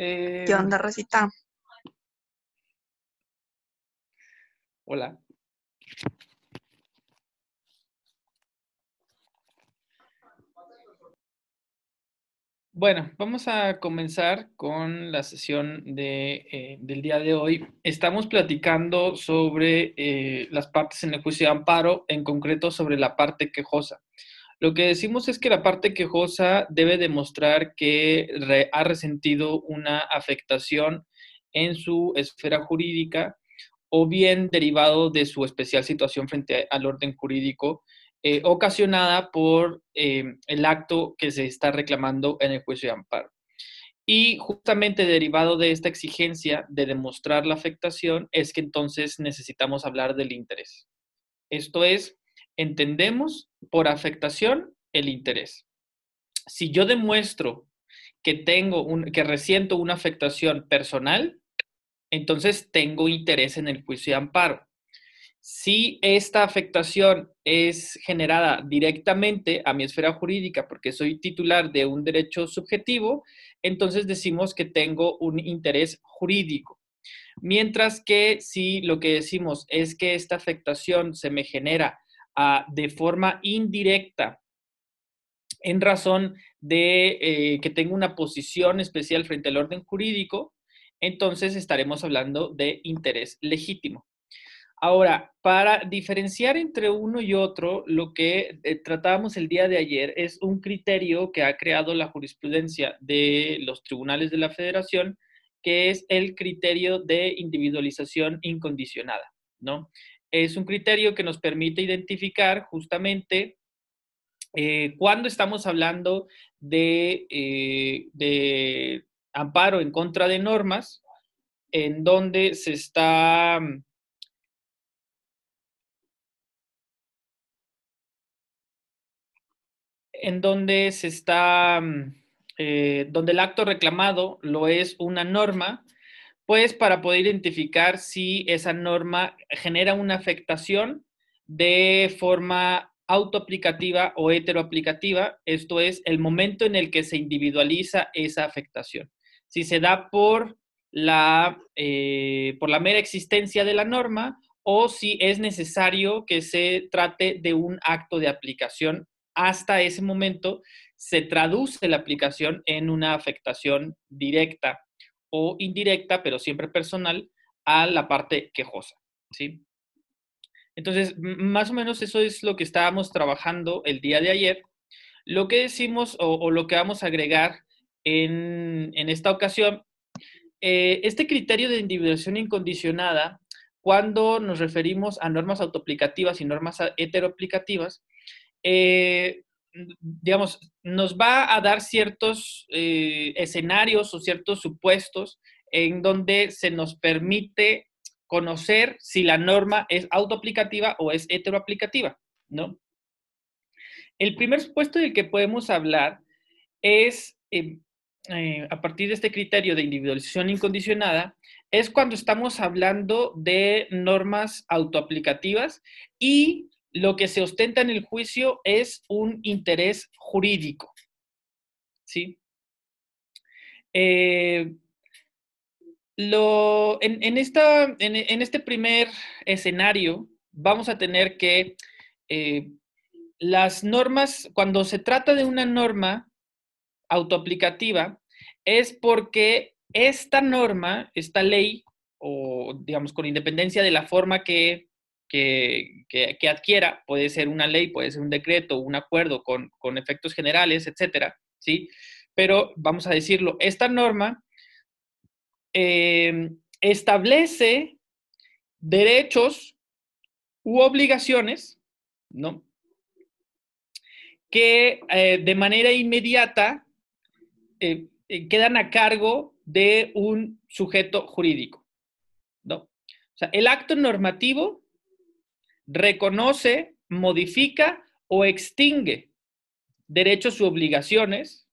Eh, ¿Qué onda, Rosita? Hola. Bueno, vamos a comenzar con la sesión de, eh, del día de hoy. Estamos platicando sobre eh, las partes en el juicio de amparo, en concreto sobre la parte quejosa. Lo que decimos es que la parte quejosa debe demostrar que ha resentido una afectación en su esfera jurídica o bien derivado de su especial situación frente al orden jurídico eh, ocasionada por eh, el acto que se está reclamando en el juicio de amparo. Y justamente derivado de esta exigencia de demostrar la afectación es que entonces necesitamos hablar del interés. Esto es, entendemos por afectación el interés. Si yo demuestro que tengo un, que resiento una afectación personal, entonces tengo interés en el juicio de amparo. Si esta afectación es generada directamente a mi esfera jurídica porque soy titular de un derecho subjetivo, entonces decimos que tengo un interés jurídico. Mientras que si lo que decimos es que esta afectación se me genera de forma indirecta en razón de eh, que tengo una posición especial frente al orden jurídico, entonces estaremos hablando de interés legítimo. Ahora, para diferenciar entre uno y otro, lo que eh, tratábamos el día de ayer es un criterio que ha creado la jurisprudencia de los tribunales de la federación, que es el criterio de individualización incondicionada, ¿no? Es un criterio que nos permite identificar justamente eh, cuando estamos hablando de, eh, de amparo en contra de normas, en donde se está en donde se está, eh, donde el acto reclamado lo es una norma, pues para poder identificar si esa norma genera una afectación de forma autoaplicativa o heteroaplicativa, esto es el momento en el que se individualiza esa afectación. Si se da por la, eh, por la mera existencia de la norma o si es necesario que se trate de un acto de aplicación hasta ese momento se traduce la aplicación en una afectación directa o indirecta, pero siempre personal, a la parte quejosa. ¿sí? Entonces, más o menos eso es lo que estábamos trabajando el día de ayer. Lo que decimos o, lo que vamos a agregar en, en esta ocasión, eh, este criterio de individuación incondicionada, cuando nos referimos a normas autoaplicativas y normas heteroaplicativas, eh, digamos, nos va a dar ciertos eh, escenarios o ciertos supuestos en donde se nos permite conocer si la norma es autoaplicativa o es heteroaplicativa, ¿no? El primer supuesto del que podemos hablar es, eh, eh, a partir de este criterio de individualización incondicionada, es cuando estamos hablando de normas autoaplicativas y lo que se ostenta en el juicio es un interés jurídico. ¿Sí? Eh, lo, en, en, esta, en, en, este primer escenario vamos a tener que eh, las normas, cuando se trata de una norma autoaplicativa, es porque esta norma, esta ley, o digamos con independencia de la forma que que, que, adquiera, puede ser una ley, puede ser un decreto, un acuerdo con, con efectos generales, etcétera, ¿sí? Pero vamos a decirlo, esta norma eh, establece derechos u obligaciones, ¿no? Que eh, de manera inmediata eh, quedan a cargo de un sujeto jurídico, ¿no? O sea, el acto normativo reconoce, modifica o extingue derechos u obligaciones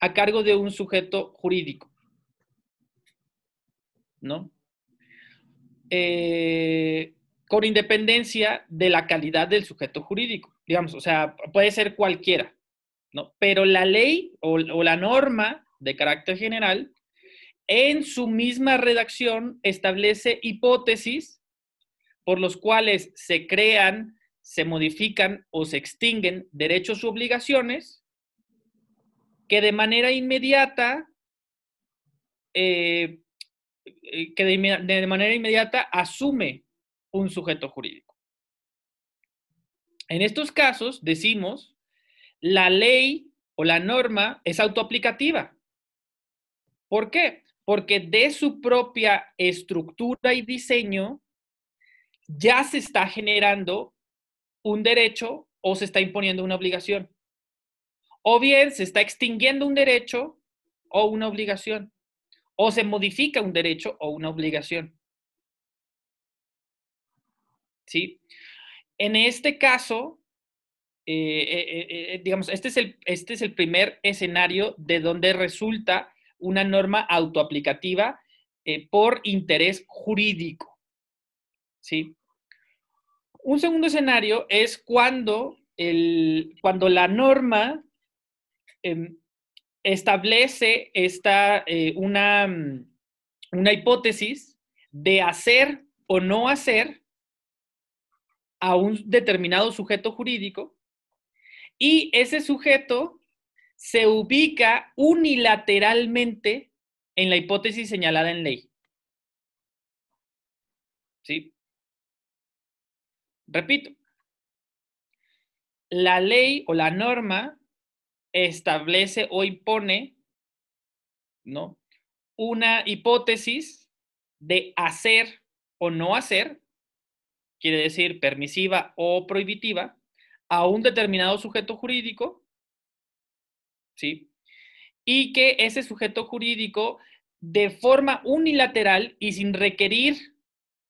a cargo de un sujeto jurídico. ¿No? Eh, con independencia de la calidad del sujeto jurídico, digamos, o sea, puede ser cualquiera, ¿no? Pero la ley o, o la norma de carácter general en su misma redacción establece hipótesis por los cuales se crean, se modifican o se extinguen derechos u obligaciones que de manera inmediata, eh, eh, que de, manera inmediata asume un sujeto jurídico. En estos casos decimos, la ley o la norma es autoaplicativa. ¿Por qué? Porque de su propia estructura y diseño ya se está generando un derecho o se está imponiendo una obligación. O bien se está extinguiendo un derecho o una obligación. O se modifica un derecho o una obligación. ¿Sí? En este caso, eh, eh, eh, digamos, este es, el, este es el primer escenario de donde resulta una norma autoaplicativa por interés jurídico. ¿Sí? Un segundo escenario es cuando, el, cuando la norma em, establece esta, una, una hipótesis de hacer o no hacer a un determinado sujeto jurídico y ese sujeto se ubica unilateralmente en la hipótesis señalada en ley. ¿Sí? Repito, la ley o la norma establece o impone, ¿no? Una hipótesis de hacer o no hacer, quiere decir permisiva o prohibitiva, a un determinado sujeto jurídico, ¿sí? Y que ese sujeto jurídico, de forma unilateral y sin requerir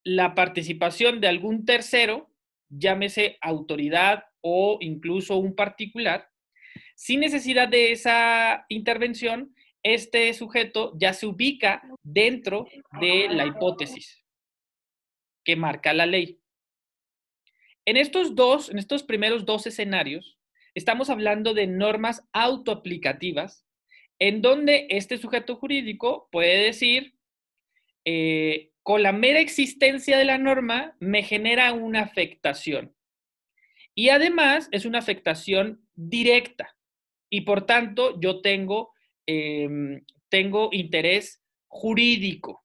la participación de algún tercero, llámese autoridad o incluso un particular, sin necesidad de esa intervención, este sujeto ya se ubica dentro de la hipótesis que marca la ley. En estos dos, en estos primeros dos escenarios, estamos hablando de normas autoaplicativas, en donde este sujeto jurídico puede decir, eh, con la mera existencia de la norma me genera una afectación. Y además es una afectación directa. Y por tanto, yo tengo, em, tengo interés jurídico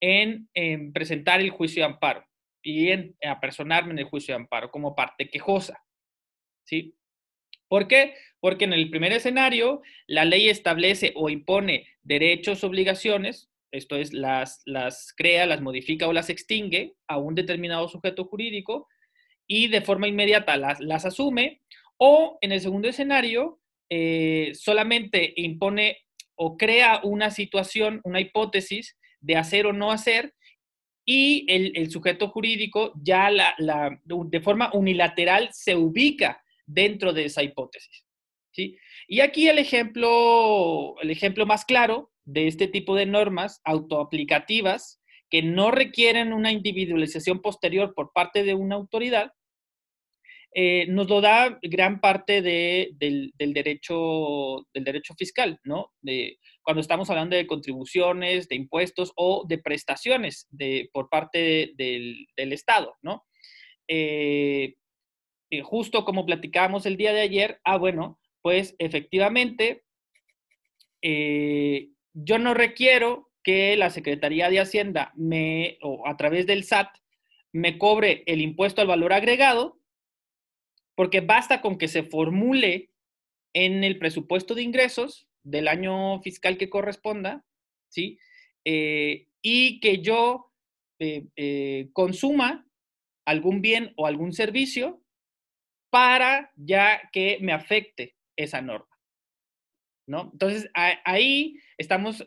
en presentar el juicio de amparo y en, apersonarme en el juicio de amparo como parte quejosa. ¿Sí? ¿Por qué? Porque en el primer escenario la ley establece o impone derechos, obligaciones, esto es, las, las crea, las modifica o las extingue a un determinado sujeto jurídico y de forma inmediata las, las asume, o en el segundo escenario eh, solamente impone o crea una situación, una hipótesis de hacer o no hacer y el, sujeto jurídico ya la, de forma unilateral se ubica dentro de esa hipótesis. ¿sí? Y aquí el ejemplo, el ejemplo más claro de este tipo de normas autoaplicativas que no requieren una individualización posterior por parte de una autoridad eh, nos lo da gran parte del, derecho, del derecho fiscal, ¿no? De, cuando estamos hablando de contribuciones, de impuestos o de prestaciones de, por parte del, Estado, ¿no? Eh, eh, justo como platicábamos el día de ayer, ah, bueno, pues efectivamente, yo no requiero que la Secretaría de Hacienda me, o a través del SAT, me cobre el impuesto al valor agregado, porque basta con que se formule en el presupuesto de ingresos del año fiscal que corresponda, ¿sí? Eh, y que yo eh, eh, consuma algún bien o algún servicio para ya que me afecte esa norma. ¿No? Entonces, ahí estamos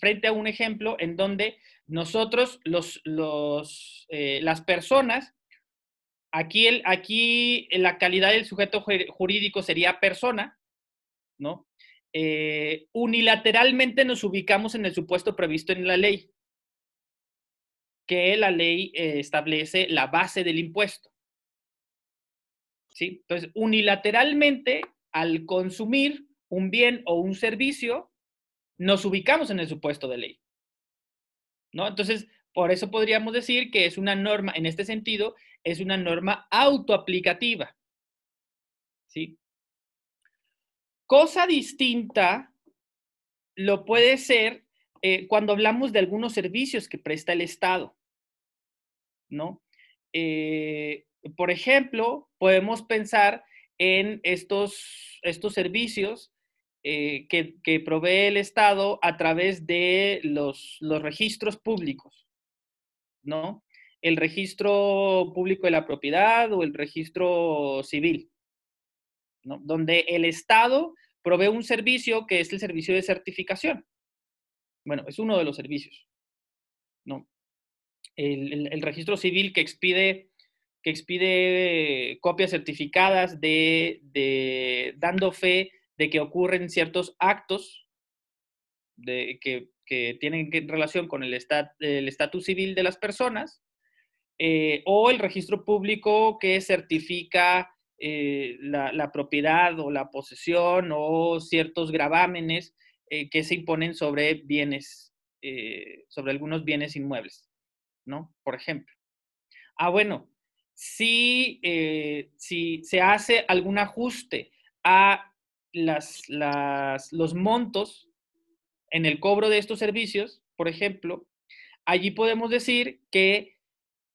frente a un ejemplo en donde nosotros, los, los, las personas, Aquí, el, aquí la calidad del sujeto jurídico sería persona, ¿no? Eh, unilateralmente nos ubicamos en el supuesto previsto en la ley, que la ley eh, establece la base del impuesto. ¿Sí? Entonces, unilateralmente, al consumir un bien o un servicio, nos ubicamos en el supuesto de ley. ¿no? Entonces, por eso podríamos decir que es una norma, en este sentido, es una norma autoaplicativa. ¿Sí? Cosa distinta lo puede ser eh, cuando hablamos de algunos servicios que presta el Estado, ¿no? Eh, por ejemplo, podemos pensar en estos, estos servicios eh, que, provee el Estado a través de los, los registros públicos, ¿no? El registro público de la propiedad o el registro civil, ¿no? Donde el Estado provee un servicio que es el servicio de certificación. Bueno, es uno de los servicios, ¿no? El, registro civil que expide, que expide copias certificadas de, dando fe de que ocurren ciertos actos de, que, tienen relación con el estatus civil de las personas, eh, o el registro público que certifica eh, la, propiedad o la posesión o ciertos gravámenes eh, que se imponen sobre bienes, sobre algunos bienes inmuebles. ¿no? Por ejemplo. Ah, bueno, si, si se hace algún ajuste a las, los montos en el cobro de estos servicios, por ejemplo, allí podemos decir que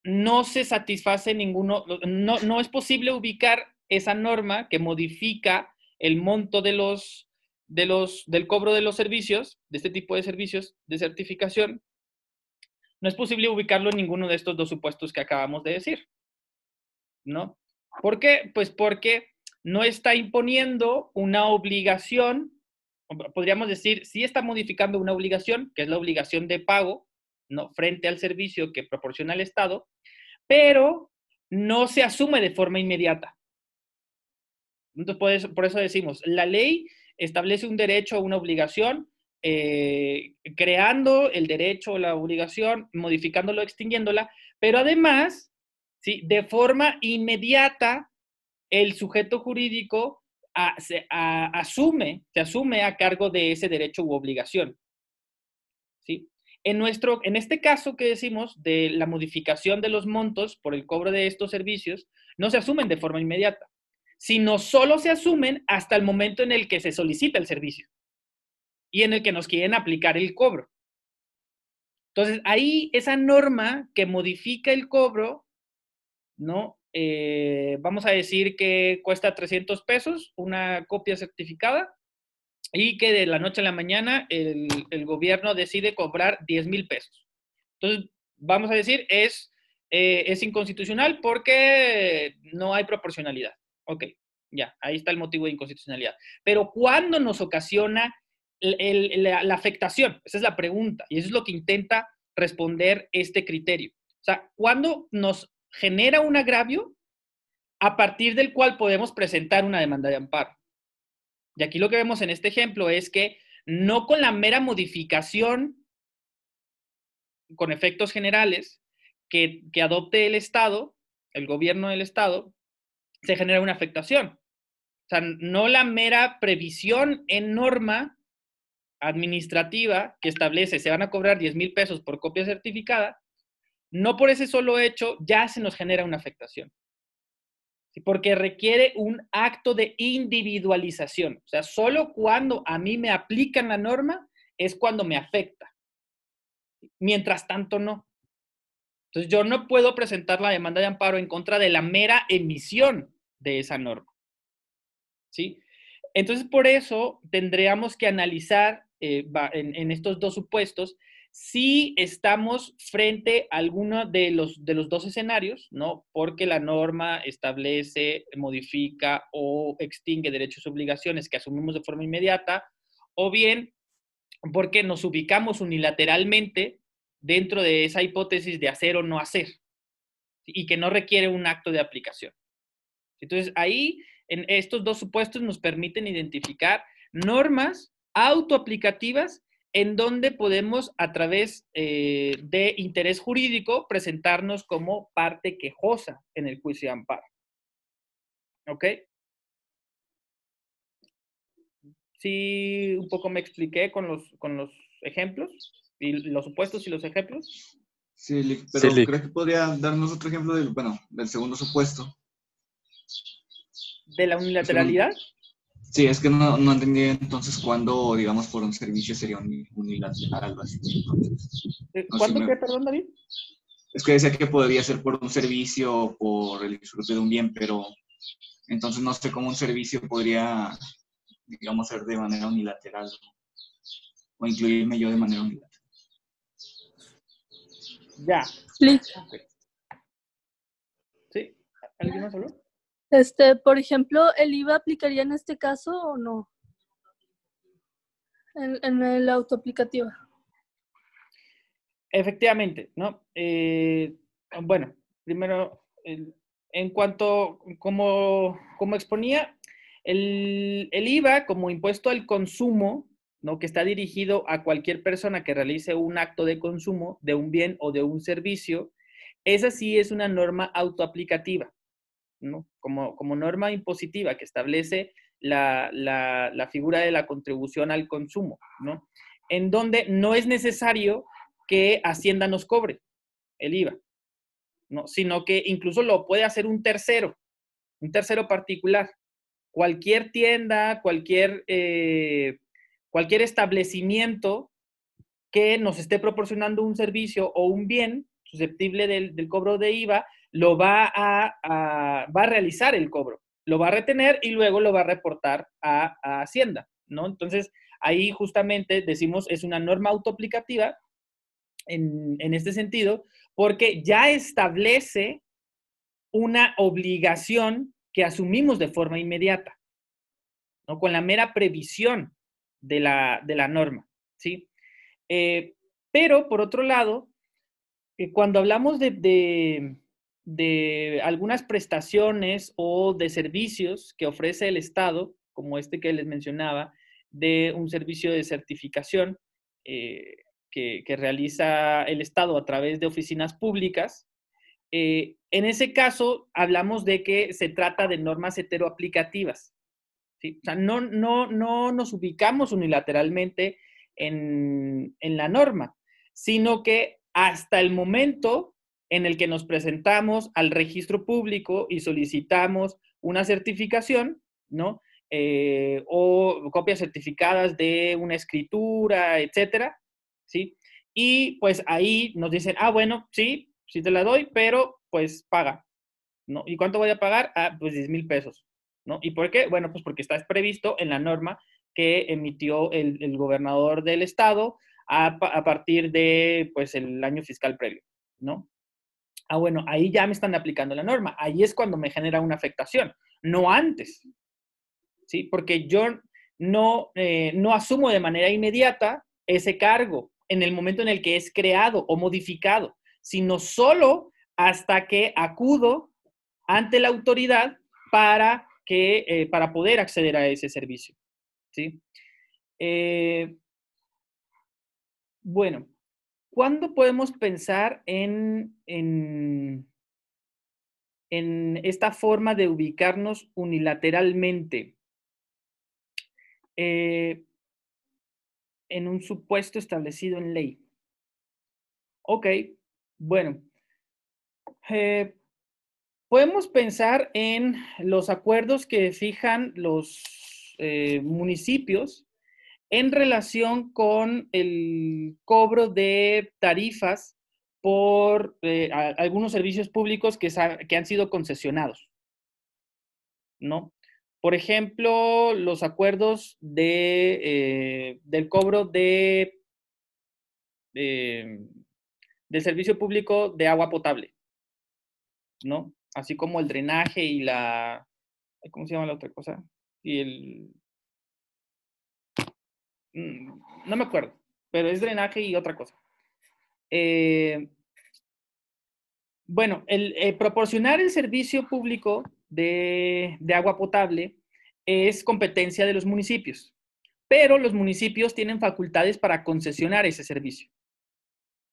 no se satisface ninguno, no, no es posible ubicar esa norma que modifica el monto de los, de los, del cobro de los servicios, de este tipo de servicios de certificación, no es posible ubicarlo en ninguno de estos dos supuestos que acabamos de decir. ¿No? ¿Por qué? Pues porque no está imponiendo una obligación, podríamos decir, sí está modificando una obligación, que es la obligación de pago, ¿no? Frente al servicio que proporciona el Estado, pero no se asume de forma inmediata. Entonces, por eso, decimos, la ley establece un derecho o una obligación, eh, creando el derecho o la obligación, modificándolo, extinguiéndola, pero además, ¿sí? de forma inmediata, el sujeto jurídico se, asume, se asume a cargo de ese derecho u obligación. ¿sí? En, nuestro, en este caso que decimos de la modificación de los montos por el cobro de estos servicios, no se asumen de forma inmediata, sino solo se asumen hasta el momento en el que se solicita el servicio y en el que nos quieren aplicar el cobro. Entonces, ahí esa norma que modifica el cobro, ¿no? Eh, vamos a decir que cuesta 300 pesos una copia certificada y que de la noche a la mañana el, gobierno decide cobrar 10 mil pesos. Entonces, vamos a decir, es, eh, es inconstitucional porque no hay proporcionalidad. Ok, ya, ahí está el motivo de inconstitucionalidad. Pero ¿cuándo nos ocasiona la, afectación? Esa es la pregunta y eso es lo que intenta responder este criterio. O sea, ¿cuándo nos genera un agravio a partir del cual podemos presentar una demanda de amparo? Y aquí lo que vemos en este ejemplo es que no con la mera modificación con efectos generales que, que adopte el Estado, el gobierno del Estado, se genera una afectación. O sea, no la mera previsión en norma administrativa que establece se van a cobrar 10 mil pesos por copia certificada, no por ese solo hecho ya se nos genera una afectación. Porque requiere un acto de individualización. O sea, solo cuando a mí me aplican la norma es cuando me afecta. Mientras tanto, no. Entonces, yo no puedo presentar la demanda de amparo en contra de la mera emisión de esa norma. ¿Sí? Entonces, por eso tendríamos que analizar eh, en, estos dos supuestos, si estamos frente a alguno de los, de los dos escenarios, ¿no? Porque la norma establece, modifica o extingue derechos y obligaciones que asumimos de forma inmediata, o bien porque nos ubicamos unilateralmente dentro de esa hipótesis de hacer o no hacer y que no requiere un acto de aplicación. Entonces, ahí, en estos dos supuestos nos permiten identificar normas autoaplicativas en donde podemos a través eh, de interés jurídico presentarnos como parte quejosa en el juicio de amparo. ¿Ok? Sí, un poco me expliqué con los, con los ejemplos. ¿Y los supuestos y los ejemplos? Sí, pero creo que podría darnos otro ejemplo del, bueno, del segundo supuesto. ¿De la unilateralidad? Sí, es que no, no entendí entonces cuándo, digamos, por un servicio sería unilateral, algo así. Eh, ¿Cuándo qué, perdón, David? Es que decía que podría ser por un servicio o por el disfrute de un bien, pero entonces no sé cómo un servicio podría, digamos, ser de manera unilateral o incluirme yo de manera unilateral. Ya. Sí. ¿Sí? ¿Alguien más habló? Este, por ejemplo, ¿el IVA aplicaría en este caso o no? En, en el autoaplicativo. Efectivamente, ¿no? Eh, bueno, primero, en cuanto, como, como exponía, el, el, IVA como impuesto al consumo, ¿no? Que está dirigido a cualquier persona que realice un acto de consumo de un bien o de un servicio, esa sí es una norma autoaplicativa. Como, como norma impositiva que establece la, figura de la contribución al consumo, ¿no? En donde no es necesario que Hacienda nos cobre el IVA, ¿no? Sino que incluso lo puede hacer un tercero, un tercero particular. Cualquier tienda, cualquier, eh, cualquier establecimiento que nos esté proporcionando un servicio o un bien susceptible del, del cobro de IVA, lo va a, va a realizar el cobro, lo va a retener y luego lo va a reportar a, Hacienda, ¿no? Entonces, ahí justamente decimos es una norma autoaplicativa en, en este sentido, porque ya establece una obligación que asumimos de forma inmediata, ¿no? Con la mera previsión de la, de la norma, ¿sí? Eh, pero, por otro lado, eh, cuando hablamos de, de algunas prestaciones o de servicios que ofrece el Estado, como este que les mencionaba, de un servicio de certificación eh, que, realiza el Estado a través de oficinas públicas. Eh, en ese caso, hablamos de que se trata de normas heteroaplicativas. ¿sí? O sea, no, no, no nos ubicamos unilateralmente en, en la norma, sino que hasta el momento en el que nos presentamos al registro público y solicitamos una certificación, ¿no? Eh, o copias certificadas de una escritura, etcétera, ¿sí? Y pues ahí nos dicen, ah, bueno, sí, sí te la doy, pero pues paga, ¿no? ¿Y cuánto voy a pagar? Ah, pues 10 mil pesos, ¿no? ¿Y por qué? Bueno, pues porque está previsto en la norma que emitió el, gobernador del estado a, a, partir de, pues, el año fiscal previo, ¿no? Ah, bueno, ahí ya me están aplicando la norma. Ahí es cuando me genera una afectación, no antes. ¿Sí? Porque yo no, eh, no asumo de manera inmediata ese cargo en el momento en el que es creado o modificado, sino solo hasta que acudo ante la autoridad para, que, eh, para poder acceder a ese servicio. ¿sí? Eh, bueno, ¿Cuándo podemos pensar en, en, esta forma de ubicarnos unilateralmente? Eh, en un supuesto establecido en ley. Ok, bueno. Eh, podemos pensar en los acuerdos que fijan los eh, municipios en relación con el cobro de tarifas por eh, algunos servicios públicos que, han sido concesionados, ¿no? Por ejemplo, los acuerdos de, eh, del cobro de, del servicio público de agua potable, ¿no? Así como el drenaje y la, ¿cómo se llama la otra cosa? Y el, no me acuerdo, pero es drenaje y otra cosa. Eh, bueno, el, eh, proporcionar el servicio público de, agua potable es competencia de los municipios, pero los municipios tienen facultades para concesionar ese servicio,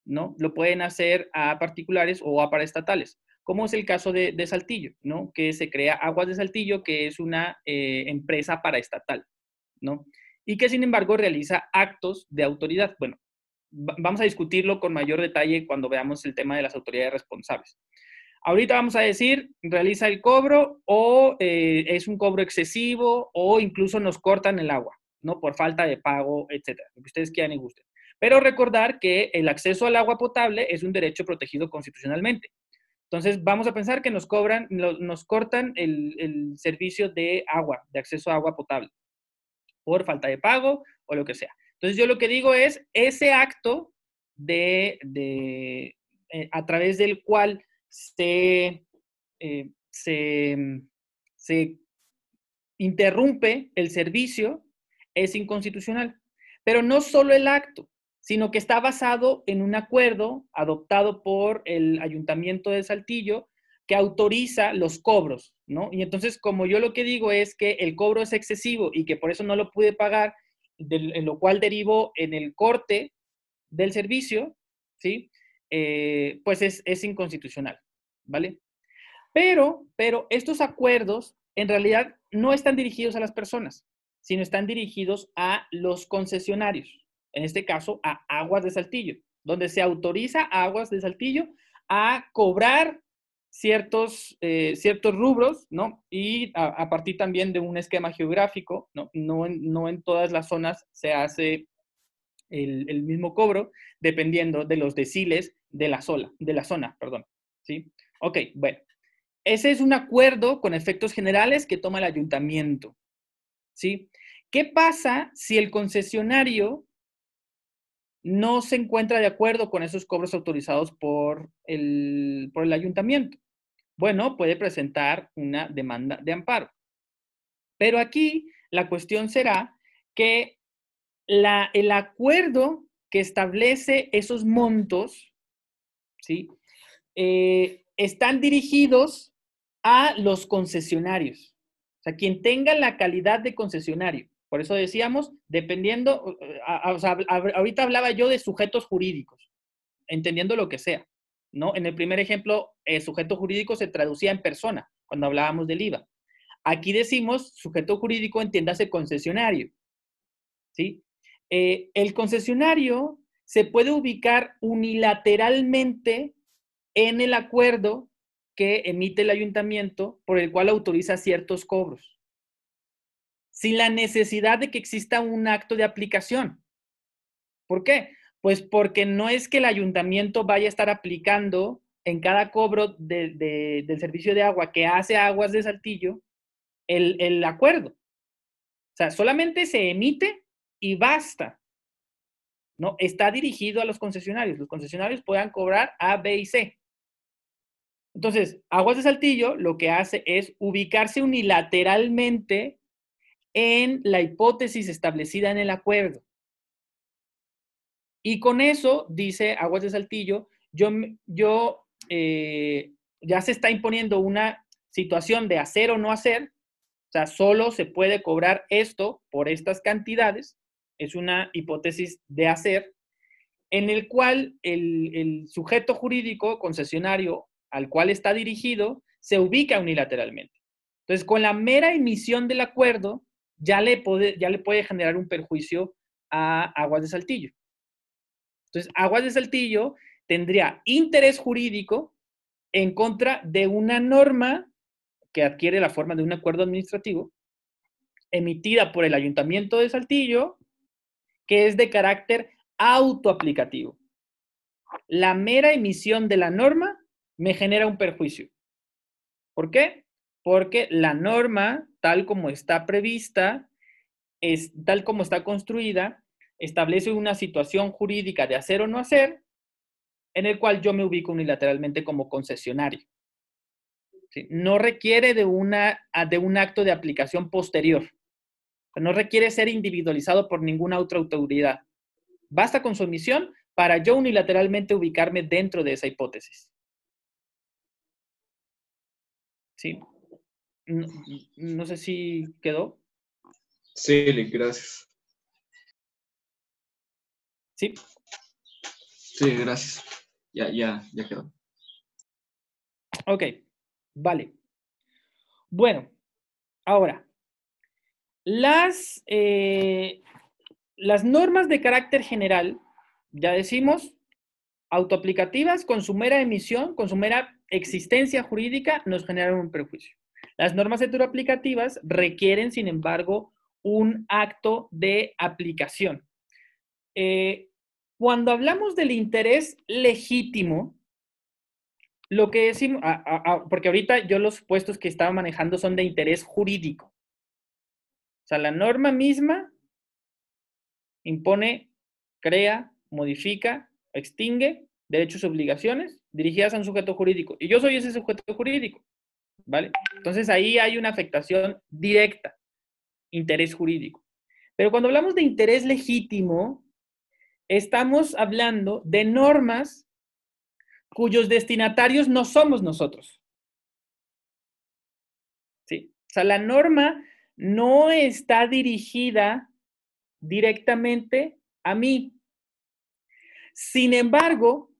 ¿no? Lo pueden hacer a particulares o a paraestatales, como es el caso de, Saltillo, ¿no? Que se crea Aguas de Saltillo, que es una eh, empresa paraestatal, ¿no? Y que sin embargo realiza actos de autoridad. Bueno, vamos a discutirlo con mayor detalle cuando veamos el tema de las autoridades responsables. Ahorita vamos a decir, realiza el cobro o eh, es un cobro excesivo o incluso nos cortan el agua, ¿no? Por falta de pago, etcétera, lo que ustedes quieran y gusten. Pero recordar que el acceso al agua potable es un derecho protegido constitucionalmente. Entonces, vamos a pensar que nos cobran, nos cortan el, servicio de agua, de acceso a agua potable, por falta de pago o lo que sea. Entonces, yo lo que digo es, ese acto de, eh, a través del cual se, eh, se, se interrumpe el servicio es inconstitucional. Pero no solo el acto, sino que está basado en un acuerdo adoptado por el Ayuntamiento de Saltillo que autoriza los cobros, ¿no? Y entonces, como yo lo que digo es que el cobro es excesivo y que por eso no lo pude pagar, en lo cual derivó en el corte del servicio, ¿sí? Eh, pues es, es inconstitucional, ¿vale? Pero, pero estos acuerdos en realidad no están dirigidos a las personas, sino están dirigidos a los concesionarios en este caso a Aguas de Saltillo, donde se autoriza a Aguas de Saltillo a cobrar ciertos, eh, ciertos rubros, ¿no? Y a, partir también de un esquema geográfico, ¿no? No en, no en todas las zonas se hace el, el, mismo cobro, dependiendo de los deciles de la, sola, de la zona, perdón, ¿sí? Ok, bueno. Ese es un acuerdo con efectos generales que toma el ayuntamiento, ¿sí? ¿Qué pasa si el concesionario no se encuentra de acuerdo con esos cobros autorizados por el, por el ayuntamiento. Bueno, puede presentar una demanda de amparo. Pero aquí la cuestión será que la, el acuerdo que establece esos montos, ¿sí? Eh, están dirigidos a los concesionarios. O sea, quien tenga la calidad de concesionario. Por eso decíamos, dependiendo, ahorita hablaba yo de sujetos jurídicos, entendiendo lo que sea, ¿no? En el primer ejemplo, el sujeto jurídico se traducía en persona, cuando hablábamos del IVA. Aquí decimos sujeto jurídico, entiéndase concesionario, ¿sí? Eh, el concesionario se puede ubicar unilateralmente en el acuerdo que emite el ayuntamiento por el cual autoriza ciertos cobros sin la necesidad de que exista un acto de aplicación. ¿Por qué? Pues porque no es que el ayuntamiento vaya a estar aplicando en cada cobro del servicio de agua que hace Aguas de Saltillo el, el acuerdo. O sea, solamente se emite y basta. ¿no? Está dirigido a los concesionarios. Los concesionarios puedan cobrar A, B y C. Entonces, Aguas de Saltillo lo que hace es ubicarse unilateralmente en la hipótesis establecida en el acuerdo. Y con eso, dice Aguas de Saltillo, yo, yo eh, ya se está imponiendo una situación de hacer o no hacer, o sea, solo se puede cobrar esto por estas cantidades, es una hipótesis de hacer, en el cual el, el sujeto jurídico concesionario al cual está dirigido se ubica unilateralmente. Entonces, con la mera emisión del acuerdo, ya le puede, ya le puede generar un perjuicio a Aguas de Saltillo. Entonces, Aguas de Saltillo tendría interés jurídico en contra de una norma que adquiere la forma de un acuerdo administrativo emitida por el Ayuntamiento de Saltillo, que es de carácter autoaplicativo. La mera emisión de la norma me genera un perjuicio. ¿Por qué? Porque la norma tal como está prevista, es, tal como está construida, establece una situación jurídica de hacer o no hacer, en el cual yo me ubico unilateralmente como concesionario. No requiere de, una, de un acto de aplicación posterior. No requiere ser individualizado por ninguna otra autoridad. Basta con su omisión para yo unilateralmente ubicarme dentro de esa hipótesis. ¿Sí? No, sé si quedó. Sí, gracias. Sí. Sí, gracias. Ya, ya, ya quedó. Ok, vale. Bueno, ahora, las, eh, las normas de carácter general ya decimos, autoaplicativas con su mera emisión, con su mera existencia jurídica, nos generan un perjuicio. Las normas heteroaplicativas requieren, sin embargo, un acto de aplicación. Eh, cuando hablamos del interés legítimo, lo que decimos, porque ahorita yo los puestos que estaba manejando son de interés jurídico. O sea, la norma misma impone, crea, modifica, extingue derechos y obligaciones dirigidas a un sujeto jurídico. Y yo soy ese sujeto jurídico. Entonces ahí hay una afectación directa, interés jurídico. Pero cuando hablamos de interés legítimo, estamos hablando de normas cuyos destinatarios no somos nosotros. ¿Sí? O sea, la norma no está dirigida directamente a mí. Sin embargo,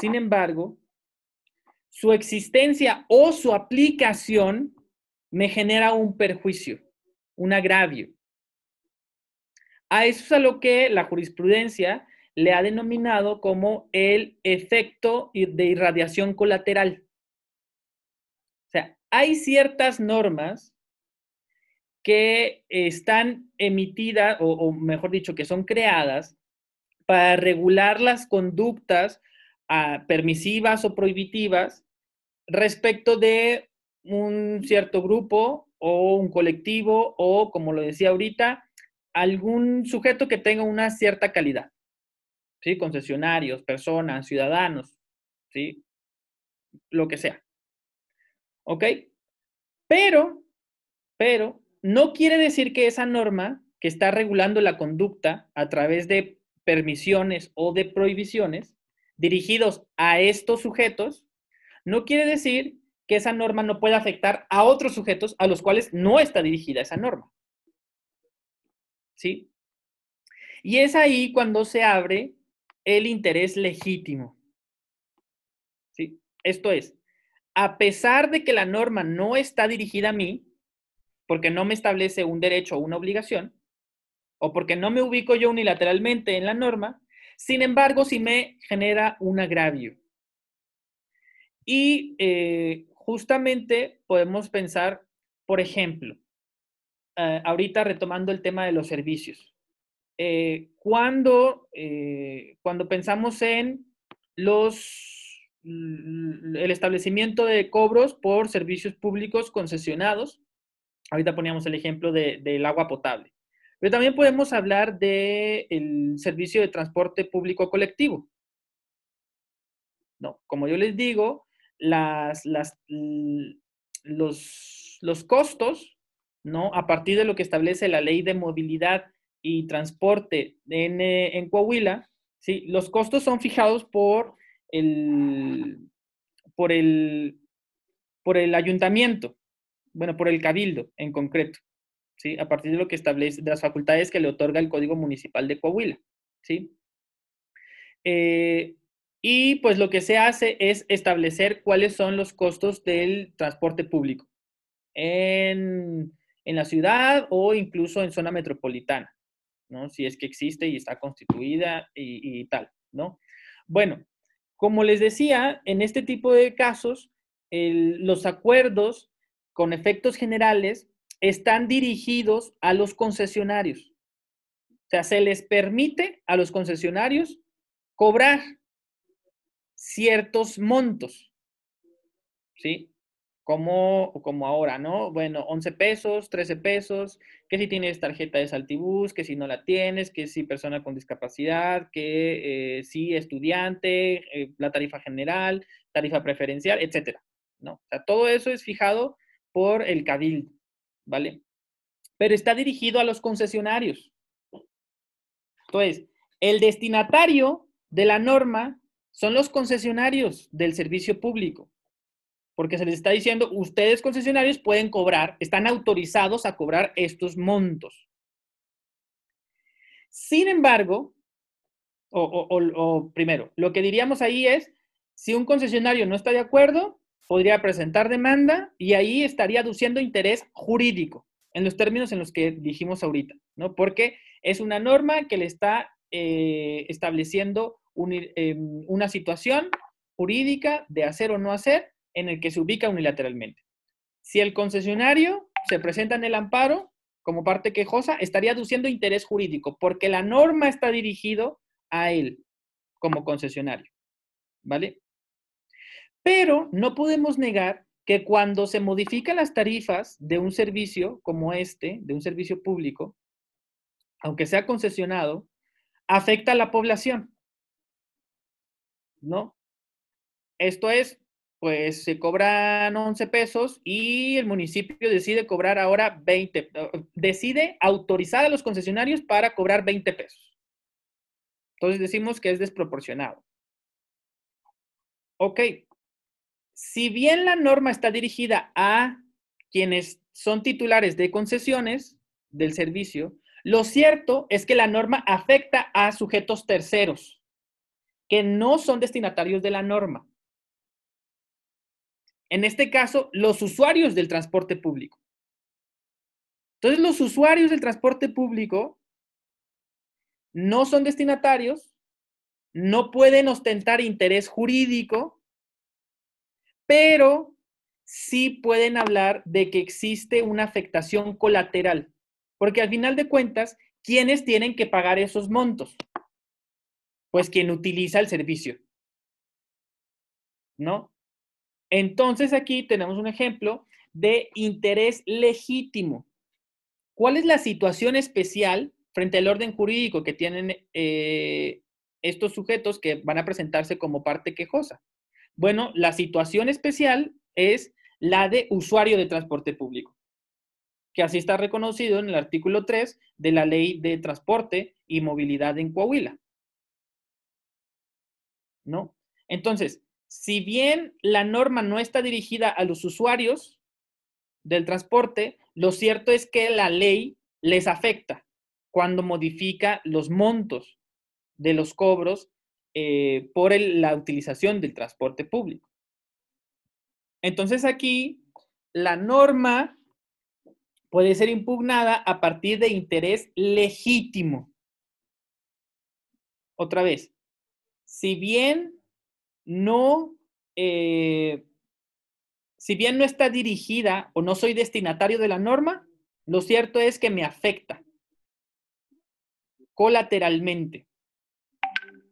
sin embargo, su existencia o su aplicación me genera un perjuicio, un agravio. A eso es a lo que la jurisprudencia le ha denominado como el efecto de irradiación colateral. O sea, hay ciertas normas que están emitidas, o, mejor dicho, que son creadas para regular las conductas ah, permisivas o prohibitivas respecto de un cierto grupo o un colectivo o, como lo decía ahorita, algún sujeto que tenga una cierta calidad. ¿Sí? Concesionarios, personas, ciudadanos, ¿sí? Lo que sea. ¿Ok? Pero, pero, no quiere decir que esa norma que está regulando la conducta a través de permisiones o de prohibiciones dirigidos a estos sujetos, no quiere decir que esa norma no pueda afectar a otros sujetos a los cuales no está dirigida esa norma. ¿Sí? Y es ahí cuando se abre el interés legítimo. ¿Sí? Esto es, a pesar de que la norma no está dirigida a mí, porque no me establece un derecho o una obligación, o porque no me ubico yo unilateralmente en la norma, sin embargo, sí me genera un agravio. Y eh, justamente podemos pensar, por ejemplo, eh, ahorita retomando el tema de los servicios. Eh, cuando, cuando pensamos en los el establecimiento de cobros por servicios públicos concesionados, ahorita poníamos el ejemplo del agua potable, pero también podemos hablar del servicio de transporte público colectivo. No, como yo les digo, las, las, los, los costos, ¿no? A partir de lo que establece la ley de movilidad y transporte en, eh, en Coahuila, ¿sí? Los costos son fijados por el, por el, por el ayuntamiento, bueno, por el cabildo en concreto, ¿sí? A partir de lo que establece, de las facultades que le otorga el Código Municipal de Coahuila, ¿sí? Eh, y pues lo que se hace es establecer cuáles son los costos del transporte público en, la ciudad o incluso en zona metropolitana, ¿no? Si es que existe y está constituida y, tal, ¿no? Bueno, como les decía, en este tipo de casos, los acuerdos con efectos generales están dirigidos a los concesionarios. O sea, se les permite a los concesionarios cobrar ciertos montos, ¿sí? Como, como ahora, ¿no? Bueno, 11 pesos, 13 pesos, que si tienes tarjeta de Saltibus, que si no la tienes, que si persona con discapacidad, que eh, si estudiante, eh, la tarifa general, tarifa preferencial, etcétera, ¿no? O sea, todo eso es fijado por el cabildo, ¿vale? Pero está dirigido a los concesionarios. Entonces, el destinatario de la norma son los concesionarios del servicio público, porque se les está diciendo, ustedes concesionarios pueden cobrar, están autorizados a cobrar estos montos. Sin embargo, o, primero, lo que diríamos ahí es, si un concesionario no está de acuerdo, podría presentar demanda y ahí estaría aduciendo interés jurídico, en los términos en los que dijimos ahorita, ¿no? Porque es una norma que le está eh, estableciendo em, una situación jurídica de hacer o no hacer en el que se ubica unilateralmente. Si el concesionario se presenta en el amparo como parte quejosa, estaría aduciendo interés jurídico, porque la norma está dirigido a él como concesionario. ¿Vale? Pero no podemos negar que cuando se modifican las tarifas de un servicio como este, de un servicio público, aunque sea concesionado, afecta a la población. ¿No? Esto es, pues se cobran 11 pesos y el municipio decide cobrar ahora 20, decide autorizar a los concesionarios para cobrar 20 pesos. Entonces decimos que es desproporcionado. Ok, si bien la norma está dirigida a quienes son titulares de concesiones del servicio, lo cierto es que la norma afecta a sujetos terceros que no son destinatarios de la norma. En este caso, los usuarios del transporte público. Entonces, los usuarios del transporte público no son destinatarios, no pueden ostentar interés jurídico pero sí pueden hablar de que existe una afectación colateral, porque al final de cuentas, ¿quiénes tienen que pagar esos montos? Pues quien utiliza el servicio. ¿No? Entonces aquí tenemos un ejemplo de interés legítimo. ¿Cuál es la situación especial frente al orden jurídico que tienen eh, estos sujetos que van a presentarse como parte quejosa? Bueno, la situación especial es la de usuario de transporte público, que así está reconocido en el artículo 3 de la Ley de Transporte y Movilidad en Coahuila. ¿No? Entonces, si bien la norma no está dirigida a los usuarios del transporte, lo cierto es que la ley les afecta cuando modifica los montos de los cobros eh, por la utilización del transporte público. Entonces aquí la norma puede ser impugnada a partir de interés legítimo. Otra vez, si bien no, eh, si bien no está dirigida o no soy destinatario de la norma, lo cierto es que me afecta colateralmente.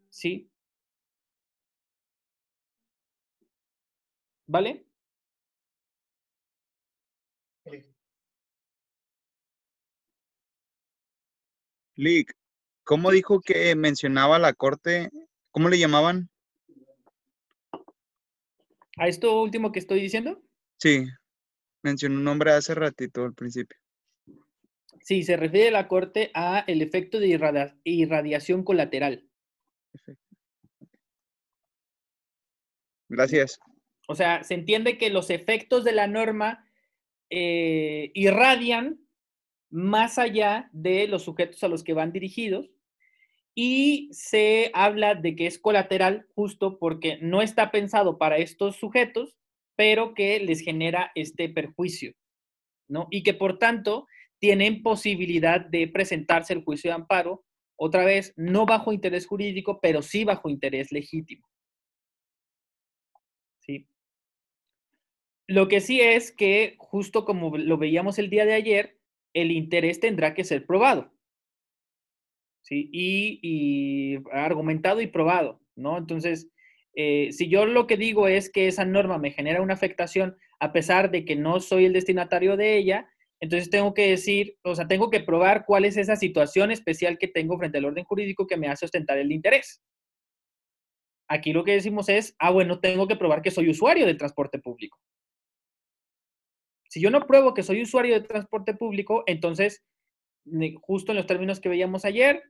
¿Sí? ¿Vale? Lick, ¿cómo dijo que mencionaba la corte? ¿Cómo le llamaban? ¿A esto último que estoy diciendo? Sí, mencionó un nombre hace ratito al principio. Sí, se refiere la corte a el efecto de irradiación colateral. Gracias. O sea, se entiende que los efectos de la norma eh, irradian más allá de los sujetos a los que van dirigidos y se habla de que es colateral justo porque no está pensado para estos sujetos, pero que les genera este perjuicio, ¿no? Y que por tanto tienen posibilidad de presentarse el juicio de amparo, otra vez, no bajo interés jurídico, pero sí bajo interés legítimo. ¿Sí? Lo que sí es que, justo como lo veíamos el día de ayer, el interés tendrá que ser probado. ¿Sí? Y, argumentado y probado, ¿no? Entonces, eh, si yo lo que digo es que esa norma me genera una afectación a pesar de que no soy el destinatario de ella, entonces tengo que decir, o sea, tengo que probar cuál es esa situación especial que tengo frente al orden jurídico que me hace ostentar el interés. Aquí lo que decimos es, ah, bueno, tengo que probar que soy usuario del transporte público. Si yo no pruebo que soy usuario de transporte público, entonces, justo en los términos que veíamos ayer,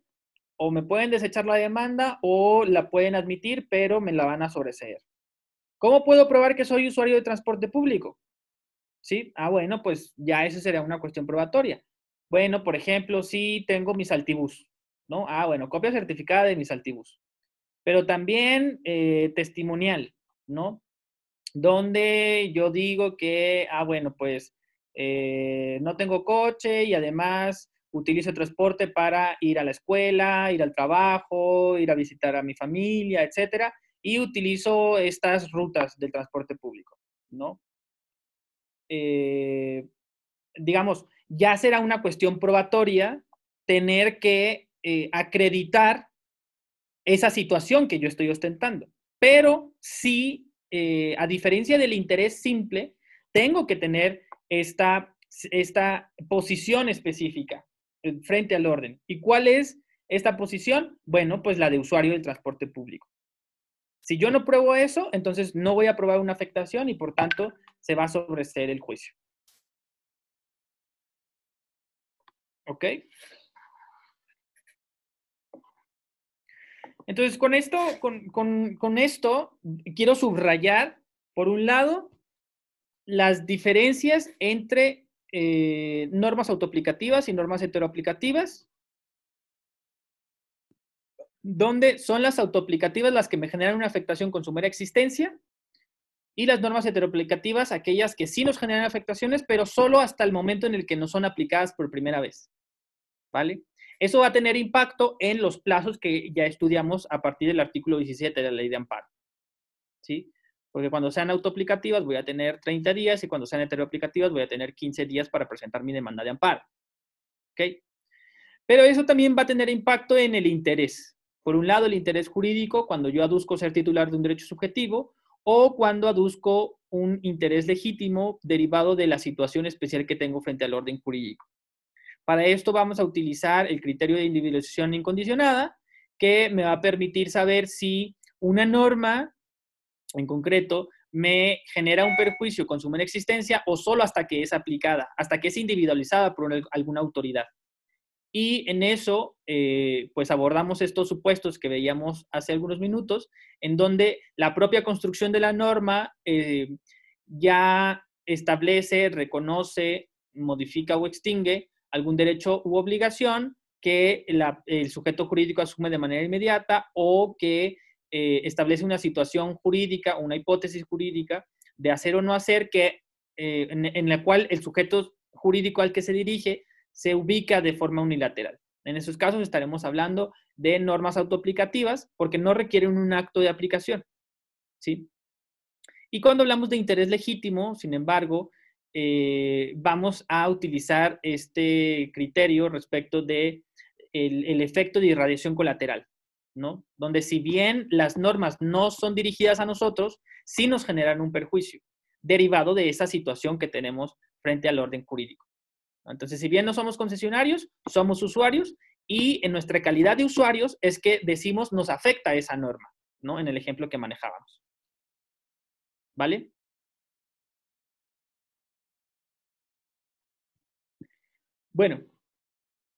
o me pueden desechar la demanda o la pueden admitir, pero me la van a sobreseer. ¿Cómo puedo probar que soy usuario de transporte público? Sí, ah, bueno, pues ya esa sería una cuestión probatoria. Bueno, por ejemplo, si tengo mi altibús, ¿no? Ah, bueno, copia certificada de mis altibús. Pero también eh, testimonial, ¿no? donde yo digo que, ah, bueno, pues eh, no tengo coche y además utilizo transporte para ir a la escuela, ir al trabajo, ir a visitar a mi familia, etcétera, y utilizo estas rutas del transporte público, ¿no? Eh, digamos, ya será una cuestión probatoria tener que eh, acreditar esa situación que yo estoy ostentando. Pero sí, eh, a diferencia del interés simple, tengo que tener esta, esta posición específica frente al orden. ¿Y cuál es esta posición? Bueno, pues la de usuario del transporte público. Si yo no pruebo eso, entonces no voy a probar una afectación y por tanto se va a sobreseer el juicio. ¿Ok? Entonces, con esto, con, esto, quiero subrayar, por un lado, las diferencias entre eh, normas autoaplicativas y normas heteroaplicativas, donde son las autoaplicativas las que me generan una afectación con su mera existencia y las normas heteroaplicativas aquellas que sí nos generan afectaciones, pero solo hasta el momento en el que no son aplicadas por primera vez. ¿Vale? Eso va a tener impacto en los plazos que ya estudiamos a partir del artículo 17 de la ley de amparo. ¿Sí? Porque cuando sean autoaplicativas voy a tener 30 días y cuando sean heteroaplicativas voy a tener 15 días para presentar mi demanda de amparo. ¿Ok? Pero eso también va a tener impacto en el interés. Por un lado, el interés jurídico, cuando yo aduzco ser titular de un derecho subjetivo, o cuando aduzco un interés legítimo derivado de la situación especial que tengo frente al orden jurídico. Para esto vamos a utilizar el criterio de individualización incondicionada, que me va a permitir saber si una norma en concreto me genera un perjuicio con su existencia o solo hasta que es aplicada, hasta que es individualizada por alguna autoridad. Y en eso, eh, pues abordamos estos supuestos que veíamos hace algunos minutos, en donde la propia construcción de la norma eh, ya establece, reconoce, modifica o extingue algún derecho u obligación que el sujeto jurídico asume de manera inmediata o que eh, establece una situación jurídica una hipótesis jurídica de hacer o no hacer que, en la cual el sujeto jurídico al que se dirige se ubica de forma unilateral. En esos casos estaremos hablando de normas autoaplicativas porque no requieren un acto de aplicación. ¿sí? Y cuando hablamos de interés legítimo, sin embargo, eh, vamos a utilizar este criterio respecto de el, efecto de irradiación colateral, Donde si bien las normas no son dirigidas a nosotros, sí nos generan un perjuicio derivado de esa situación que tenemos frente al orden jurídico. Entonces, si bien no somos concesionarios, somos usuarios y en nuestra calidad de usuarios es que decimos nos afecta esa norma, ¿no? En el ejemplo que manejábamos. ¿Vale? Bueno,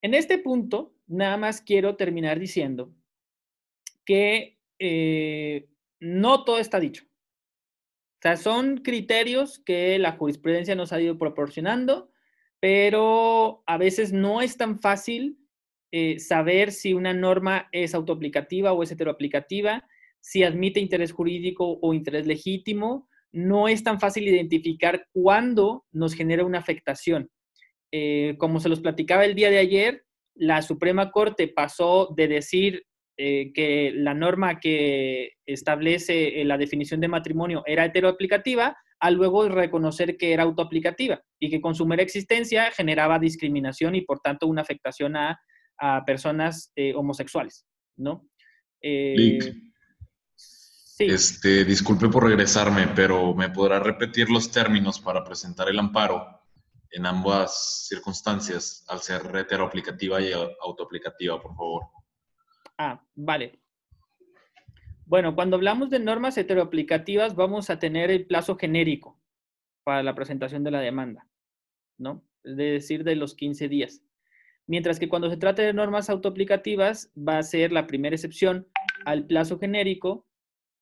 en este punto, nada más quiero terminar diciendo que eh, no todo está dicho. O sea, son criterios que la jurisprudencia nos ha ido proporcionando pero a veces no es tan fácil eh, saber si una norma es autoaplicativa o es heteroaplicativa, si admite interés jurídico o interés legítimo. No es tan fácil identificar cuándo nos genera una afectación. Eh, como se los platicaba el día de ayer, la Suprema Corte pasó de decir eh, que la norma que establece la definición de matrimonio era heteroaplicativa a luego reconocer que era autoaplicativa y que con su mera existencia generaba discriminación y por tanto una afectación a, personas eh, homosexuales, ¿no? Eh, sí. Este, disculpe por regresarme, pero ¿me podrá repetir los términos para presentar el amparo en ambas circunstancias, al ser heteroaplicativa y autoaplicativa, por favor? Ah, vale. Bueno, cuando hablamos de normas heteroaplicativas, vamos a tener el plazo genérico para la presentación de la demanda, ¿no? Es decir, de los 15 días. Mientras que cuando se trata de normas autoaplicativas, va a ser la primera excepción al plazo genérico,